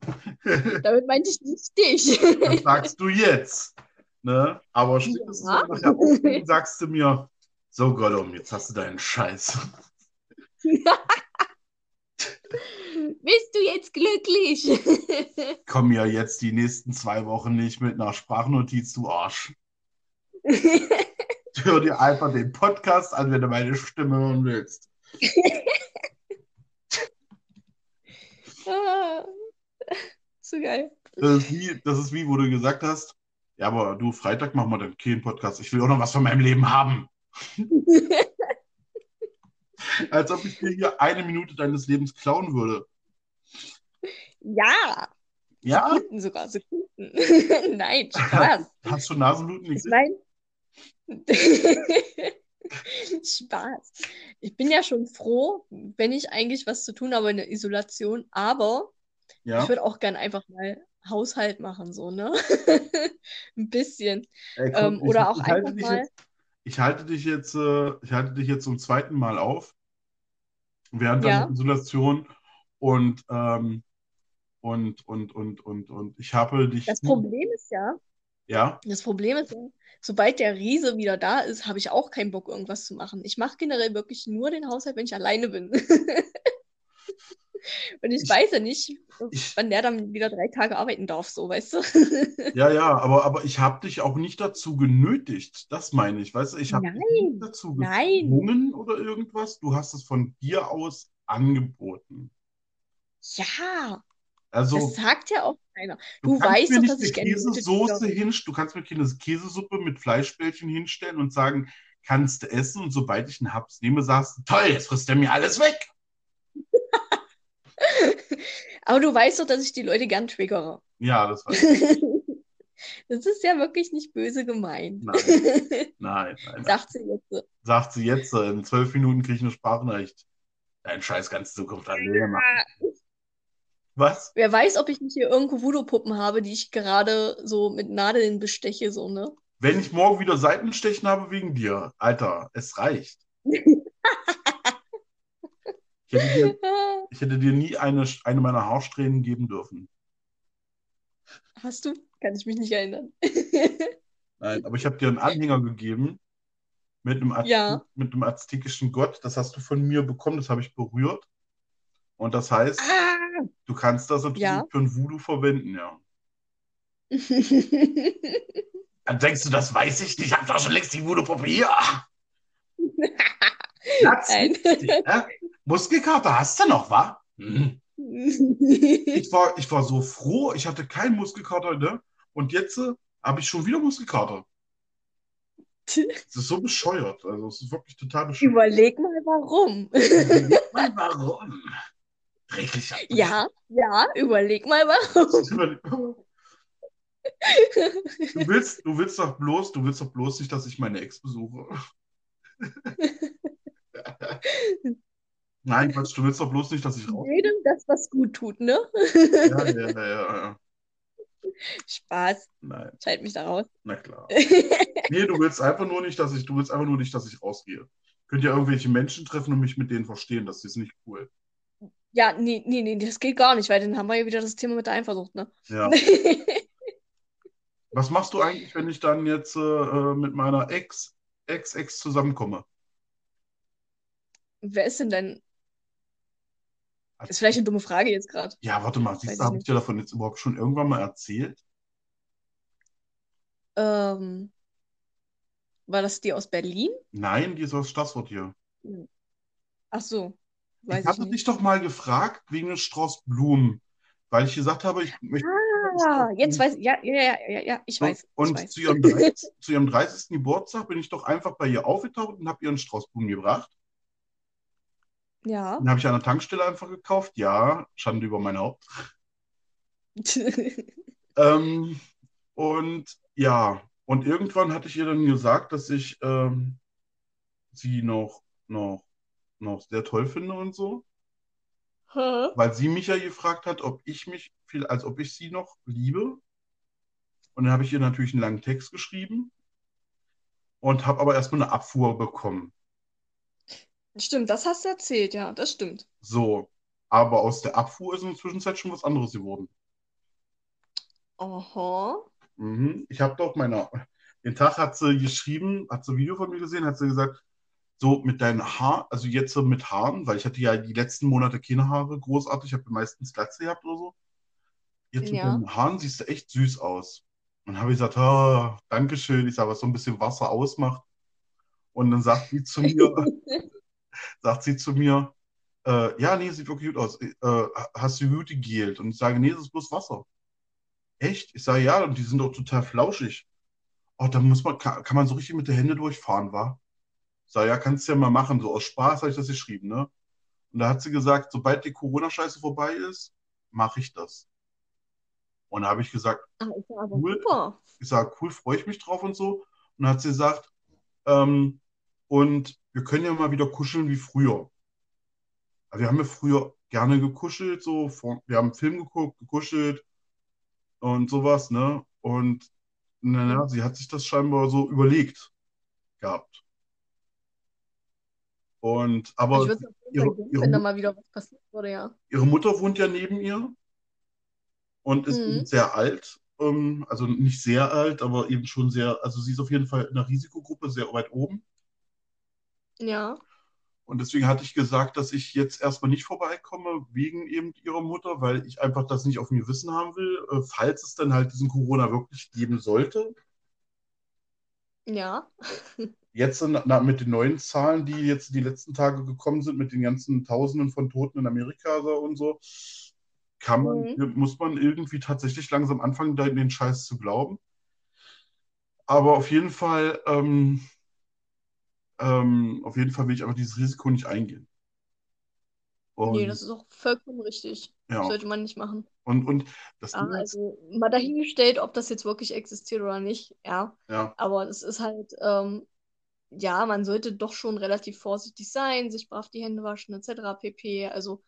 Damit meinte ich nicht dich. Das sagst du jetzt. Ne? Aber spätestens Ja. wenn wir nachher aufnehmen, sagst du mir, so Gollum, jetzt hast du deinen Scheiß. Bist du jetzt glücklich? Komm ja jetzt die nächsten zwei Wochen nicht mit einer Sprachnotiz, du Arsch. Hör dir einfach den Podcast an, wenn du meine Stimme hören willst. So geil. Das ist, wie, das ist wie, wo du gesagt hast, ja, aber du, Freitag machen wir dann keinen Podcast. Ich will auch noch was von meinem Leben haben. Als ob ich dir hier eine Minute deines Lebens klauen würde. Ja, Ja? Sekunden sogar, Sekunden. Nein, Spaß. Hast du Nasenbluten Ich meine, Spaß. Ich bin ja schon froh, wenn ich eigentlich was zu tun habe in der Isolation, aber Ja. ich würde auch gern einfach mal Haushalt machen, so, ne? Ein bisschen. Ey, guck, Ähm, ich- oder auch ich einfach mal. Jetzt, ich halte dich jetzt, äh, ich halte dich jetzt zum zweiten Mal auf während Ja. deiner Isolation und, ähm, und, und, und, und, und ich habe dich. Das Problem ist ja, Ja, das Problem ist sobald der Riese wieder da ist, habe ich auch keinen Bock, irgendwas zu machen. Ich mache generell wirklich nur den Haushalt, wenn ich alleine bin. Und ich, Ich- weiß ja nicht, ich- wann der dann wieder drei Tage arbeiten darf, so, weißt du? ja, ja, aber, aber ich habe dich auch nicht dazu genötigt. Das meine ich, weißt du, ich habe dich nicht dazu nein. gezwungen oder irgendwas. Du hast es von dir aus angeboten. Ja, Also, das sagt ja auch keiner. Du Du kannst weißt mir doch, dass ich gerne Käsesoße hinstellen, du kannst mir keine Käsesuppe mit Fleischbällchen hinstellen und sagen, kannst du essen? Und sobald ich einen Haps nehme, sagst du, toll, jetzt frisst er mir alles weg. Aber du weißt doch, dass ich die Leute gern triggere. Ja, das weiß ich. Das ist ja wirklich nicht böse gemeint. Nein. Nein, nein, nein. Sagt sie jetzt. Sagt sie jetzt, in zwölf Minuten kriege ich eine Sprachnachricht. Dein Scheiß du Zukunft alleine machen. Was? Wer weiß, ob ich nicht hier irgendwo Voodoo-Puppen habe, die ich gerade so mit Nadeln besteche, so, ne? Wenn ich morgen wieder Seitenstechen habe wegen dir, Alter, es reicht. Ich hätte dir, ich hätte dir nie eine, eine meiner Haarsträhnen geben dürfen. Hast du? Kann ich mich nicht erinnern. Nein, aber ich habe dir einen Anhänger gegeben mit einem, Az Ja. mit einem aztekischen Gott. Das hast du von mir bekommen, das habe ich berührt. Und das heißt, Ah! du kannst das natürlich Ja. für ein Voodoo verwenden, ja. Dann denkst du, das weiß ich nicht, ich habe doch schon längst die Voodoo-Puppe hier. Nein. äh? Muskelkater hast du noch, wa? Hm. Ich war, ich war so froh, ich hatte keinen Muskelkater, ne? Und jetzt äh, habe ich schon wieder Muskelkater. Das ist so bescheuert. Also, es ist wirklich total bescheuert. Überleg mal, warum. Überleg mal, warum? Drecklicher. Ja, ja, überleg mal, warum. Du willst, du willst doch bloß, du willst doch bloß nicht, dass ich meine Ex besuche. Nein, Quatsch, du willst doch bloß nicht, dass ich raus. Jedem das, was gut tut, ne? Ja, ja, ja, ja. Spaß. Nein, Ich halte mich da raus. na klar. Nee, du willst einfach nur nicht, dass ich, du willst einfach nur nicht, dass ich rausgehe. Könnt ja irgendwelche Menschen treffen und mich mit denen verstehen. Das ist nicht cool. Ja, nee, nee, nee, das geht gar nicht, weil dann haben wir ja wieder das Thema mit der Eifersucht, ne? Ja. Was machst du eigentlich, wenn ich dann jetzt äh, mit meiner Ex, Ex-Ex zusammenkomme? Wer ist denn dein. Ist vielleicht eine dumme Frage jetzt gerade. Ja, warte mal, siehst ich du, habe ich dir davon jetzt überhaupt schon irgendwann mal erzählt? Ähm, war das die aus Berlin? Nein, die ist aus Stassfurt hier. Ach so, Ich weiß ich hatte nicht. dich doch mal gefragt wegen des Strauß Blumen, weil ich gesagt habe, ich möchte. Ah, jetzt weiß ich. Ja, ja, ja, ja, ja, ich weiß. Ich Und zu ihrem, 30, zu ihrem 30. Geburtstag bin ich doch einfach bei ihr aufgetaucht und habe ihr einen Strauß Blumen gebracht. Ja. Den habe ich an der Tankstelle einfach gekauft. Ja, Schande über mein Haupt. Ähm, und ja, und irgendwann hatte ich ihr dann gesagt, dass ich ähm, sie noch, noch, noch sehr toll finde und so, Hä? weil sie mich ja gefragt hat, ob ich mich viel, als ob ich sie noch liebe. Und dann habe ich ihr natürlich einen langen Text geschrieben und habe aber erstmal eine Abfuhr bekommen. Stimmt, das hast du erzählt, ja, das stimmt. So, aber aus der Abfuhr ist in der Zwischenzeit schon was anderes geworden. Aha. Mhm. Ich habe doch meiner, den Tag hat sie geschrieben, hat sie ein Video von mir gesehen, hat sie gesagt, so mit deinen Haaren, also jetzt so mit Haaren, weil ich hatte ja die letzten Monate keine Haare großartig, ich habe meistens Glatze gehabt oder so. Jetzt mit Ja. deinen Haaren siehst du echt süß aus. Und habe ich gesagt, ah, Dankeschön, ich sage, was so ein bisschen Wasser ausmacht. Und dann sagt sie zu mir, sagt sie zu mir, äh, ja, nee, sieht wirklich gut aus. Äh, hast du gut gegelt? Und ich sage, nee, das ist bloß Wasser. Echt? Ich sage, ja, und die sind doch total flauschig. Oh, da muss man, kann, kann man so richtig mit den Händen durchfahren, wa? Ich sage, ja, kannst du ja mal machen. So aus Spaß habe ich das geschrieben, ne? Und da hat sie gesagt, sobald die Corona-Scheiße vorbei ist, mache ich das. Und da habe ich gesagt, ja aber Cool. super. ich sage, cool, freue ich mich drauf und so. Und dann hat sie gesagt, ähm, und wir können ja mal wieder kuscheln wie früher. Aber wir haben ja früher gerne gekuschelt, so, wir haben einen Film geguckt, gekuschelt und sowas, ne? Und naja, sie hat sich das scheinbar so überlegt gehabt. Und, aber ich ihre- gönnen, ihre wenn da mal wieder was passiert würde, ja. ihre Mutter wohnt ja neben ihr und ist Mhm. sehr alt. Ähm, also nicht sehr alt, aber eben schon sehr, also sie ist auf jeden Fall in der Risikogruppe sehr weit oben. Ja. Und deswegen hatte ich gesagt, dass ich jetzt erstmal nicht vorbeikomme, wegen eben ihrer Mutter, weil ich einfach das nicht auf mir Wissen haben will, äh, falls es dann halt diesen Corona wirklich geben sollte. Ja. Jetzt na, mit den neuen Zahlen, die jetzt die letzten Tage gekommen sind, mit den ganzen Tausenden von Toten in Amerika und so, kann man, muss man irgendwie tatsächlich langsam anfangen, da in den Scheiß zu glauben. Aber auf jeden Fall, ähm, ähm, auf jeden Fall will ich einfach dieses Risiko nicht eingehen. Und, Nee, das ist auch vollkommen richtig. ja, Sollte man nicht machen. und, und das Ja, ist, also mal dahingestellt, ob das jetzt wirklich existiert oder nicht, ja. ja, Aber es ist halt, ähm, ja, man sollte doch schon relativ vorsichtig sein, sich brav die Hände waschen, etc. pp. Also,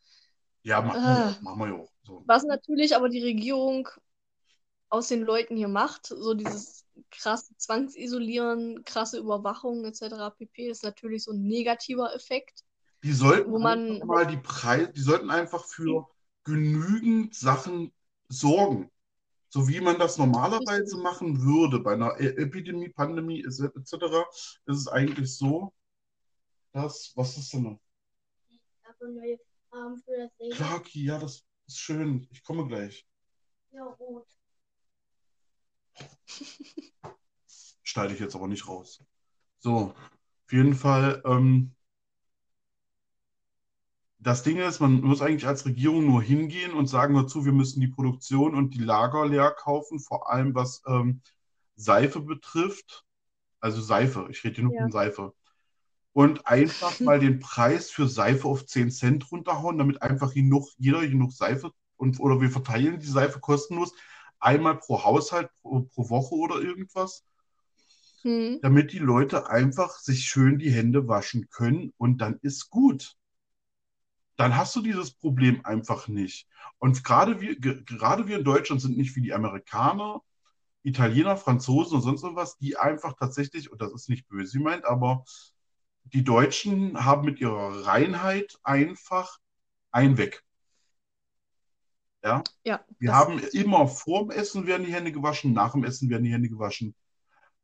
ja, machen wir Ah. ja auch, machen wir auch. So. was natürlich aber die Regierung aus den Leuten hier macht, so dieses krasse Zwangsisolieren, krasse Überwachung, etc. pp. ist natürlich so ein negativer Effekt. Die sollten Wo man- einfach mal die Preise, die sollten einfach für genügend Sachen sorgen. So wie man das normalerweise machen würde bei einer E- Epidemie, Pandemie etc., ist es eigentlich so, dass, was ist denn noch? Ich habe neue Farben für das Leben. Clarky, ja, das ist schön. Ich komme gleich. Ja, rot. Schneide ich jetzt aber nicht raus. So, auf jeden Fall, ähm, das Ding ist, man muss eigentlich als Regierung nur hingehen und sagen dazu, wir müssen die Produktion und die Lager leer kaufen, vor allem was ähm, Seife betrifft. Also Seife, ich rede hier nur Ja. von Seife. Und einfach mal den Preis für Seife auf 10 Cent runterhauen, damit einfach genug, jeder genug Seife und oder wir verteilen die Seife kostenlos einmal pro Haushalt, pro, pro Woche oder irgendwas, Hm. damit die Leute einfach sich schön die Hände waschen können und dann ist gut. Dann hast du dieses Problem einfach nicht. Und gerade wir, ge- gerade wir in Deutschland sind nicht wie die Amerikaner, Italiener, Franzosen und sonst was, die einfach tatsächlich, und das ist nicht böse gemeint, aber die Deutschen haben mit ihrer Reinheit einfach ein Weg. Ja, Ja, wir haben immer vorm Essen werden die Hände gewaschen, nach dem Essen werden die Hände gewaschen.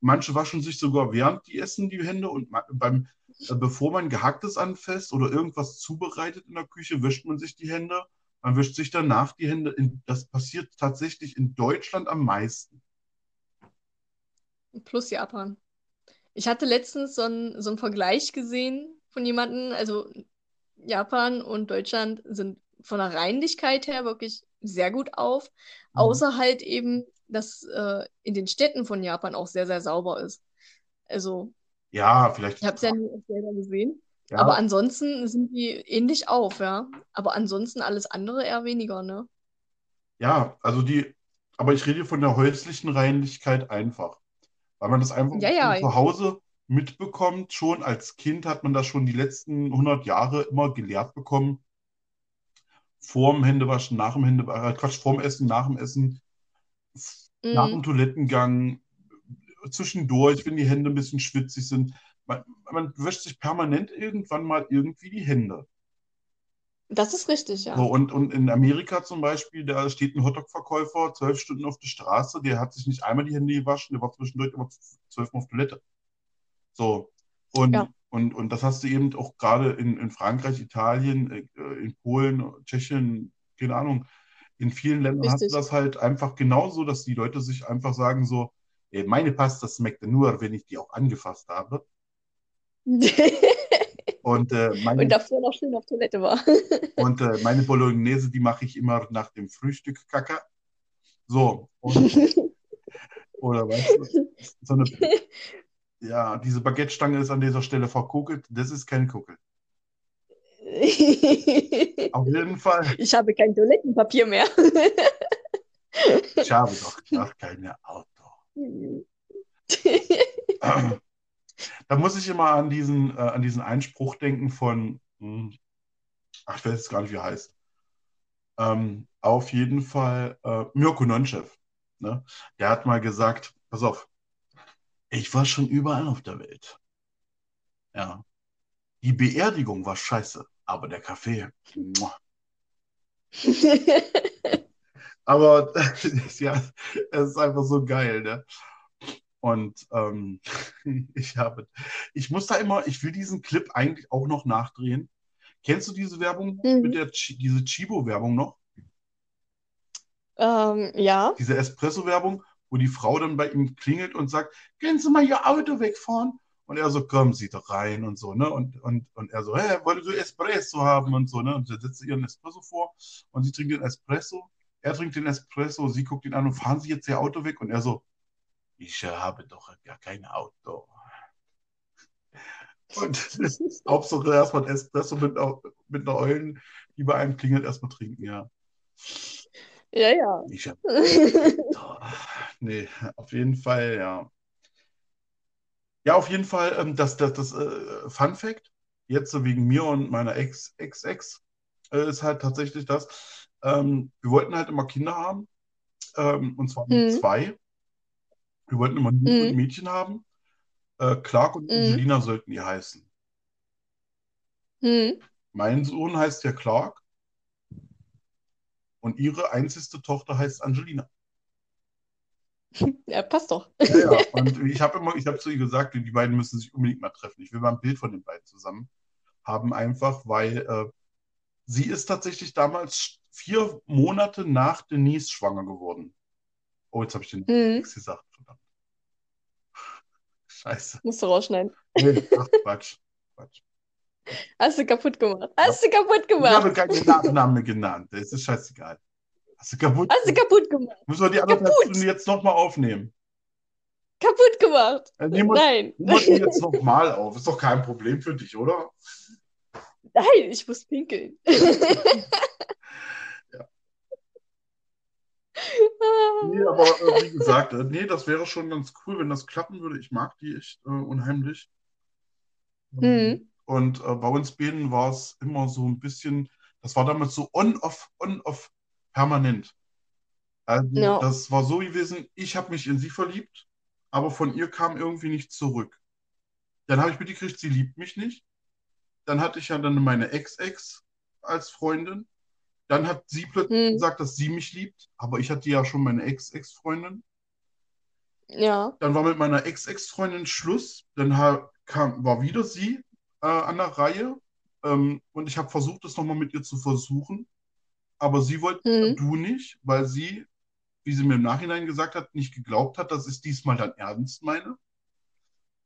Manche waschen sich sogar während die essen die Hände und beim, äh, bevor man Gehacktes anfasst oder irgendwas zubereitet in der Küche, wäscht man sich die Hände. Man wäscht sich danach die Hände. In, das passiert tatsächlich in Deutschland am meisten. Plus Japan. Ich hatte letztens so einen, so einen Vergleich gesehen von jemandem, also Japan und Deutschland sind von der Reinlichkeit her wirklich sehr gut auf, Mhm. außer halt eben, dass äh, in den Städten von Japan auch sehr, sehr sauber ist. Also, Ja, vielleicht. ich habe es ja nie selber gesehen, Ja, aber ansonsten sind die ähnlich auf, ja. Aber ansonsten alles andere eher weniger, ne? ja, also die, aber ich rede hier von der häuslichen Reinlichkeit einfach. Weil man das einfach Ja, ja, zu Hause mitbekommt. Schon als Kind hat man das schon die letzten 100 Jahre immer gelehrt bekommen. Vorm Händewaschen, nach dem Händewaschen, Quatsch, vorm Essen, nach dem Essen, nach dem Mhm. Toilettengang, zwischendurch, wenn die Hände ein bisschen schwitzig sind. Man, man wäscht sich permanent irgendwann mal irgendwie die Hände. Das ist richtig, ja. So, und, und in Amerika zum Beispiel, da steht ein Hotdog-Verkäufer zwölf Stunden auf der Straße, der hat sich nicht einmal die Hände gewaschen, der war zwischendurch immer zwölfmal auf Toilette. So. Und, Ja. Und, und das hast du eben auch gerade in, in Frankreich, Italien, äh, in Polen, Tschechien, keine Ahnung. In vielen Ländern hast du Richtig. das halt einfach genauso, dass die Leute sich einfach sagen so, ey, meine Pasta schmeckt nur, wenn ich die auch angefasst habe. Und, äh, meine, Und davor noch schön auf Toilette war. und äh, meine Bolognese, die mache ich immer nach dem Frühstück, Kaka. So. Und, oder weißt du, so eine, ja, diese Baguette-Stange ist an dieser Stelle verkokelt. Das ist kein Kuckel. Auf jeden Fall. Ich habe kein Toilettenpapier mehr. Ich habe doch gar keine Auto. Da muss ich immer an diesen, äh, an diesen Einspruch denken von, hm, ach, ich weiß jetzt gar nicht, wie er heißt. Ähm, auf jeden Fall äh, Mirko Nonchev. Ne? Der hat mal gesagt, pass auf, ich war schon überall auf der Welt. Ja. Die Beerdigung war scheiße, aber der Kaffee. Aber ja, es ist einfach so geil, ne? Und ähm, ich habe, ich muss da immer, ich will diesen Clip eigentlich auch noch nachdrehen. Kennst du diese Werbung Mhm. mit der diese Chibo-Werbung noch? ähm, ja. Diese Espresso-Werbung, wo die Frau dann bei ihm klingelt und sagt, können Sie mal Ihr Auto wegfahren? Und er so, kommen Sie doch rein und so, ne? Und, und, und er so, hä, wolltest du Espresso haben und so, ne? Und sie setzt ihren Espresso vor und sie trinkt den Espresso. Er trinkt den Espresso, sie guckt ihn an und fahren Sie jetzt Ihr Auto weg? Und er so, ich habe doch gar kein Auto. Und Hauptsache erstmal Espresso mit, mit einer Eulen, die bei einem klingelt, erstmal trinken, ja. Ja, ja. Ich habe Nee, auf jeden Fall, ja. Ja, auf jeden Fall, ähm, das, das, das äh, Fun Fact, jetzt so wegen mir und meiner Ex, Ex-Ex, äh, ist halt tatsächlich das. Ähm, wir wollten halt immer Kinder haben, ähm, und zwar Hm. zwei. Wir wollten immer ein Junge und ein Hm. Mädchen haben. Äh, Clark und Hm. Angelina sollten die heißen. Hm. Mein Sohn heißt ja Clark und ihre einzigste Tochter heißt Angelina. Ja, passt doch. Ja, ja. Und ich habe immer, ich habe zu ihr gesagt, die beiden müssen sich unbedingt mal treffen. Ich will mal ein Bild von den beiden zusammen haben, einfach, weil äh, sie ist tatsächlich damals vier Monate nach Denise schwanger geworden. Oh, jetzt habe ich den Hm. nichts gesagt, verdammt. Scheiße. Musst du rausschneiden. Nee, ach, Quatsch. Quatsch. Hast du kaputt gemacht. Hast du kaputt Ich habe gemacht. keinen Nachnamen genannt. Das ist scheißegal. Hast du kaputt? Hast du kaputt gemacht. Müssen wir die kaputt? Stunden jetzt nochmal aufnehmen? Kaputt gemacht. Äh, Nehmen wir Nein. nehmen wir jetzt nochmal auf. Ist doch kein Problem für dich, oder? Nein, ich muss pinkeln. Nee, aber äh, wie gesagt, äh, nee, das wäre schon ganz cool, wenn das klappen würde. Ich mag die echt äh, unheimlich. Mhm. Und äh, bei uns beiden war es immer so ein bisschen, das war damals so on-off, on-off permanent. Also Ja. das war so gewesen, ich habe mich in sie verliebt, aber von ihr kam irgendwie nichts zurück. Dann habe ich mitgekriegt, sie liebt mich nicht. Dann hatte ich ja dann meine Ex-Ex als Freundin. Dann hat sie plötzlich Hm. gesagt, dass sie mich liebt, aber ich hatte ja schon meine Ex-Ex-Freundin. Ja. Dann war mit meiner Ex-Ex-Freundin Schluss. Dann kam, war wieder sie äh, an der Reihe. Ähm, und ich habe versucht, das nochmal mit ihr zu versuchen. Aber sie wollte, Hm. du nicht, weil sie, wie sie mir im Nachhinein gesagt hat, nicht geglaubt hat, dass ich es diesmal dann ernst meine.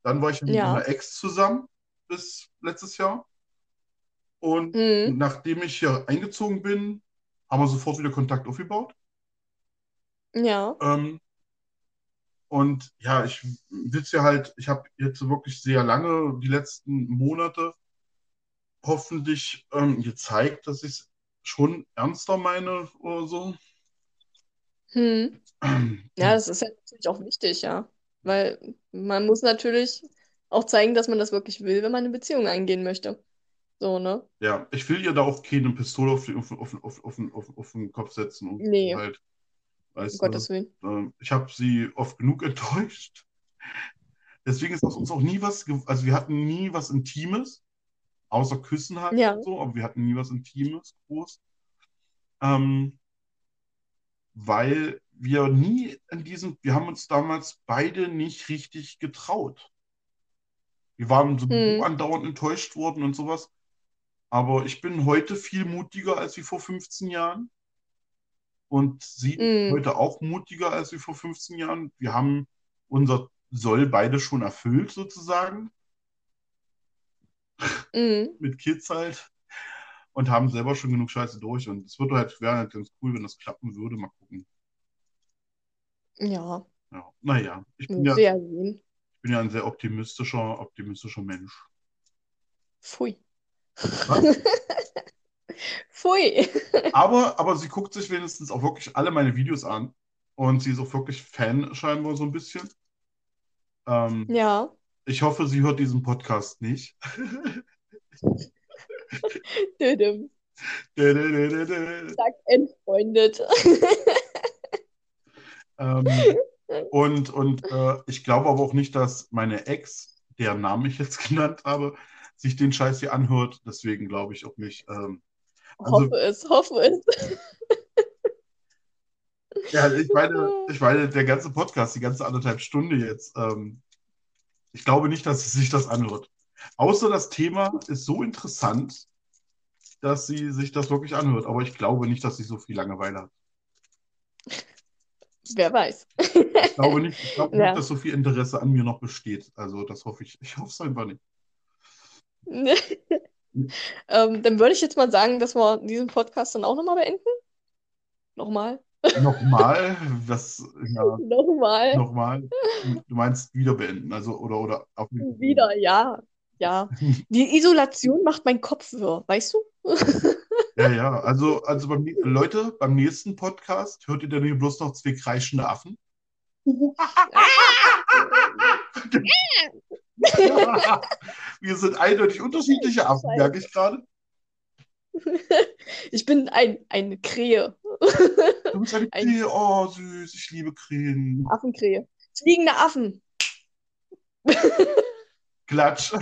Dann war ich mit Ja. meiner Ex zusammen bis letztes Jahr. Und Hm. nachdem ich hier eingezogen bin, haben wir sofort wieder Kontakt aufgebaut. Ja. Ähm, und ja, ich will es ja halt, ich habe jetzt wirklich sehr lange, die letzten Monate, hoffentlich ähm, gezeigt, dass ich es schon ernster meine oder so. Hm. Ja, das ist ja natürlich auch wichtig, ja. Weil man muss natürlich auch zeigen, dass man das wirklich will, wenn man eine Beziehung eingehen möchte. So, ne? Ja, ich will ihr da auch keine Pistole auf, die, auf, auf, auf, auf, auf, auf den Kopf setzen und Nee. halt, weißt du, Gottes Willen. äh, ich habe sie oft genug enttäuscht. Deswegen ist aus uns auch nie was, also wir hatten nie was Intimes, außer Küssen halt Ja. und so, aber wir hatten nie was Intimes groß. Ähm, weil wir nie in diesem, wir haben uns damals beide nicht richtig getraut. Wir waren so Hm. andauernd enttäuscht worden und sowas. Aber ich bin heute viel mutiger als wie vor 15 Jahren. Und sie Hm. heute auch mutiger als wie vor 15 Jahren. Wir haben unser Soll beide schon erfüllt, sozusagen, Hm. mit Kids halt. Und haben selber schon genug Scheiße durch. Und es würde halt, wäre halt ganz cool, wenn das klappen würde. Mal gucken. Ja, Ja. Naja, ich bin wir ja, sehen. ich bin ja ein sehr optimistischer, optimistischer Mensch. Pfui. Was? Pfui. Aber, aber sie guckt sich wenigstens auch wirklich alle meine Videos an. Und sie ist auch wirklich Fan scheinbar so ein bisschen. Ähm, Ja. ich hoffe, sie hört diesen Podcast nicht. Düdüm. ähm, Sag entfreundet. und und äh, ich glaube aber auch nicht, dass meine Ex, deren Namen ich jetzt genannt habe, sich den Scheiß hier anhört. Deswegen glaube ich auch nicht. Ähm, Also- Hoffe es, hoffe es. ja, ich meine, ich meine, der ganze Podcast, die ganze anderthalb Stunde jetzt, ähm, ich glaube nicht, dass sie sich das anhört. Außer das Thema ist so interessant, dass sie sich das wirklich anhört. Aber ich glaube nicht, dass sie so viel Langeweile hat. Wer weiß. Ich glaube nicht, ich glaube Ja. nicht, dass so viel Interesse an mir noch besteht. Also das hoffe ich. Ich hoffe es einfach nicht. ähm, dann würde ich jetzt mal sagen, dass wir diesen Podcast dann auch nochmal beenden. Nochmal. Nochmal, was, ja, Nochmal. nochmal. Du meinst wieder beenden, also oder oder auf Wieder, ja. Ja. Die Isolation macht meinen Kopf wirr, weißt du? Ja, ja. Also, also beim, Leute, beim nächsten Podcast hört ihr dann hier bloß noch zwei kreischende Affen. Wir sind eindeutig unterschiedliche Affen, merke ich gerade. Ich bin ein, eine Krähe. Du bist eine Ein- Krähe. Oh, süß, ich liebe Krähen. Affenkrähe. Fliegende Affen. Klatsch.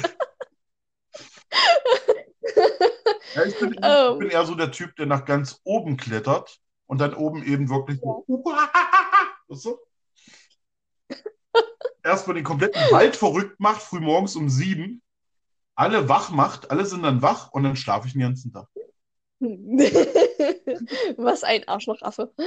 Ja, ich, bin, ich Ähm. bin eher so der Typ, der nach ganz oben klettert und dann oben eben wirklich so. Erstmal den kompletten Wald verrückt macht, frühmorgens um sieben. Alle wach macht, alle sind dann wach und dann schlafe ich den ganzen Tag. Was ein Arschlochaffe.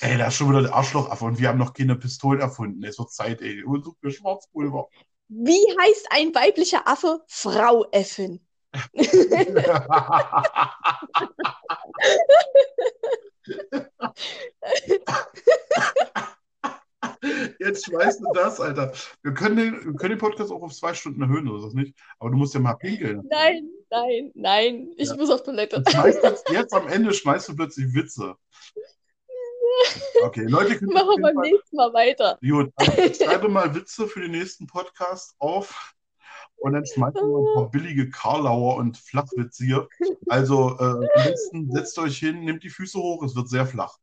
Ey, da ist schon wieder der Arschlochaffe und wir haben noch keine Pistolen erfunden. Es wird Zeit, ey. Und sucht mir Schwarzpulver. Wie heißt ein weiblicher Affe? Frau Äffin. Jetzt schmeißt du das, Alter. Wir können, den, wir können den Podcast auch auf zwei Stunden erhöhen, oder ist das nicht? Aber du musst ja mal pinkeln. Nein, nein, nein. Ich Ja. muss auf Toilette. Jetzt, jetzt am Ende schmeißt du plötzlich Witze. Okay, Leute, Machen wir beim Fall- nächsten Mal weiter. Gut, also ich schreibe mal Witze für den nächsten Podcast auf und dann schmeißen wir ein paar billige Karlauer und Flachwitze hier. Also äh, am besten setzt euch hin, nehmt die Füße hoch, es wird sehr flach.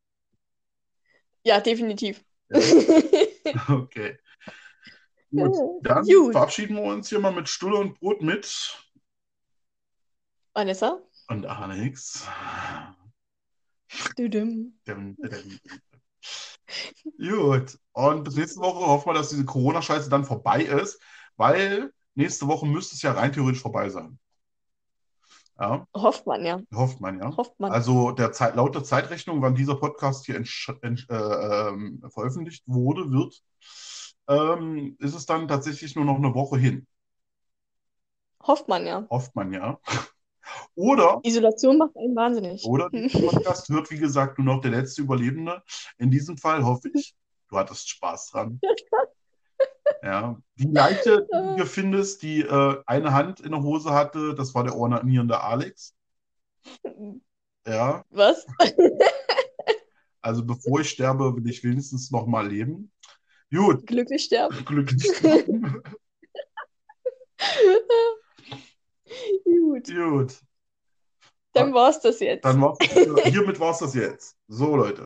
Ja, definitiv. Ja. Okay. Gut, dann Gut. verabschieden wir uns hier mal mit Stulle und Brot mit Vanessa? und Alex. Düdüm. Dum, dum. Gut. Und bis nächste Woche hoffen wir, dass diese Corona-Scheiße dann vorbei ist, weil nächste Woche müsste es ja rein theoretisch vorbei sein. Ja, Hofft man, ja. hofft man, ja. Hofft man. Also der Zeit, laut der Zeitrechnung, wann dieser Podcast hier äh, ähm, veröffentlicht wurde, wird, ähm, ist es dann tatsächlich nur noch eine Woche hin. Hofft man, ja. Hofft man, ja. Oder Isolation macht einen wahnsinnig. Oder dieser Podcast wird, wie gesagt, nur noch der letzte Überlebende. In diesem Fall hoffe ich, du hattest Spaß dran. Ja. Die Leiche, die du findest, die äh, eine Hand in der Hose hatte, das war der ornierende Alex. Ja, Was? also bevor ich sterbe, will ich wenigstens noch mal leben. Gut, Glücklich sterben? glücklich. Gut. Gut, Dann war's das jetzt. dann war's, hiermit war es das jetzt. So, Leute.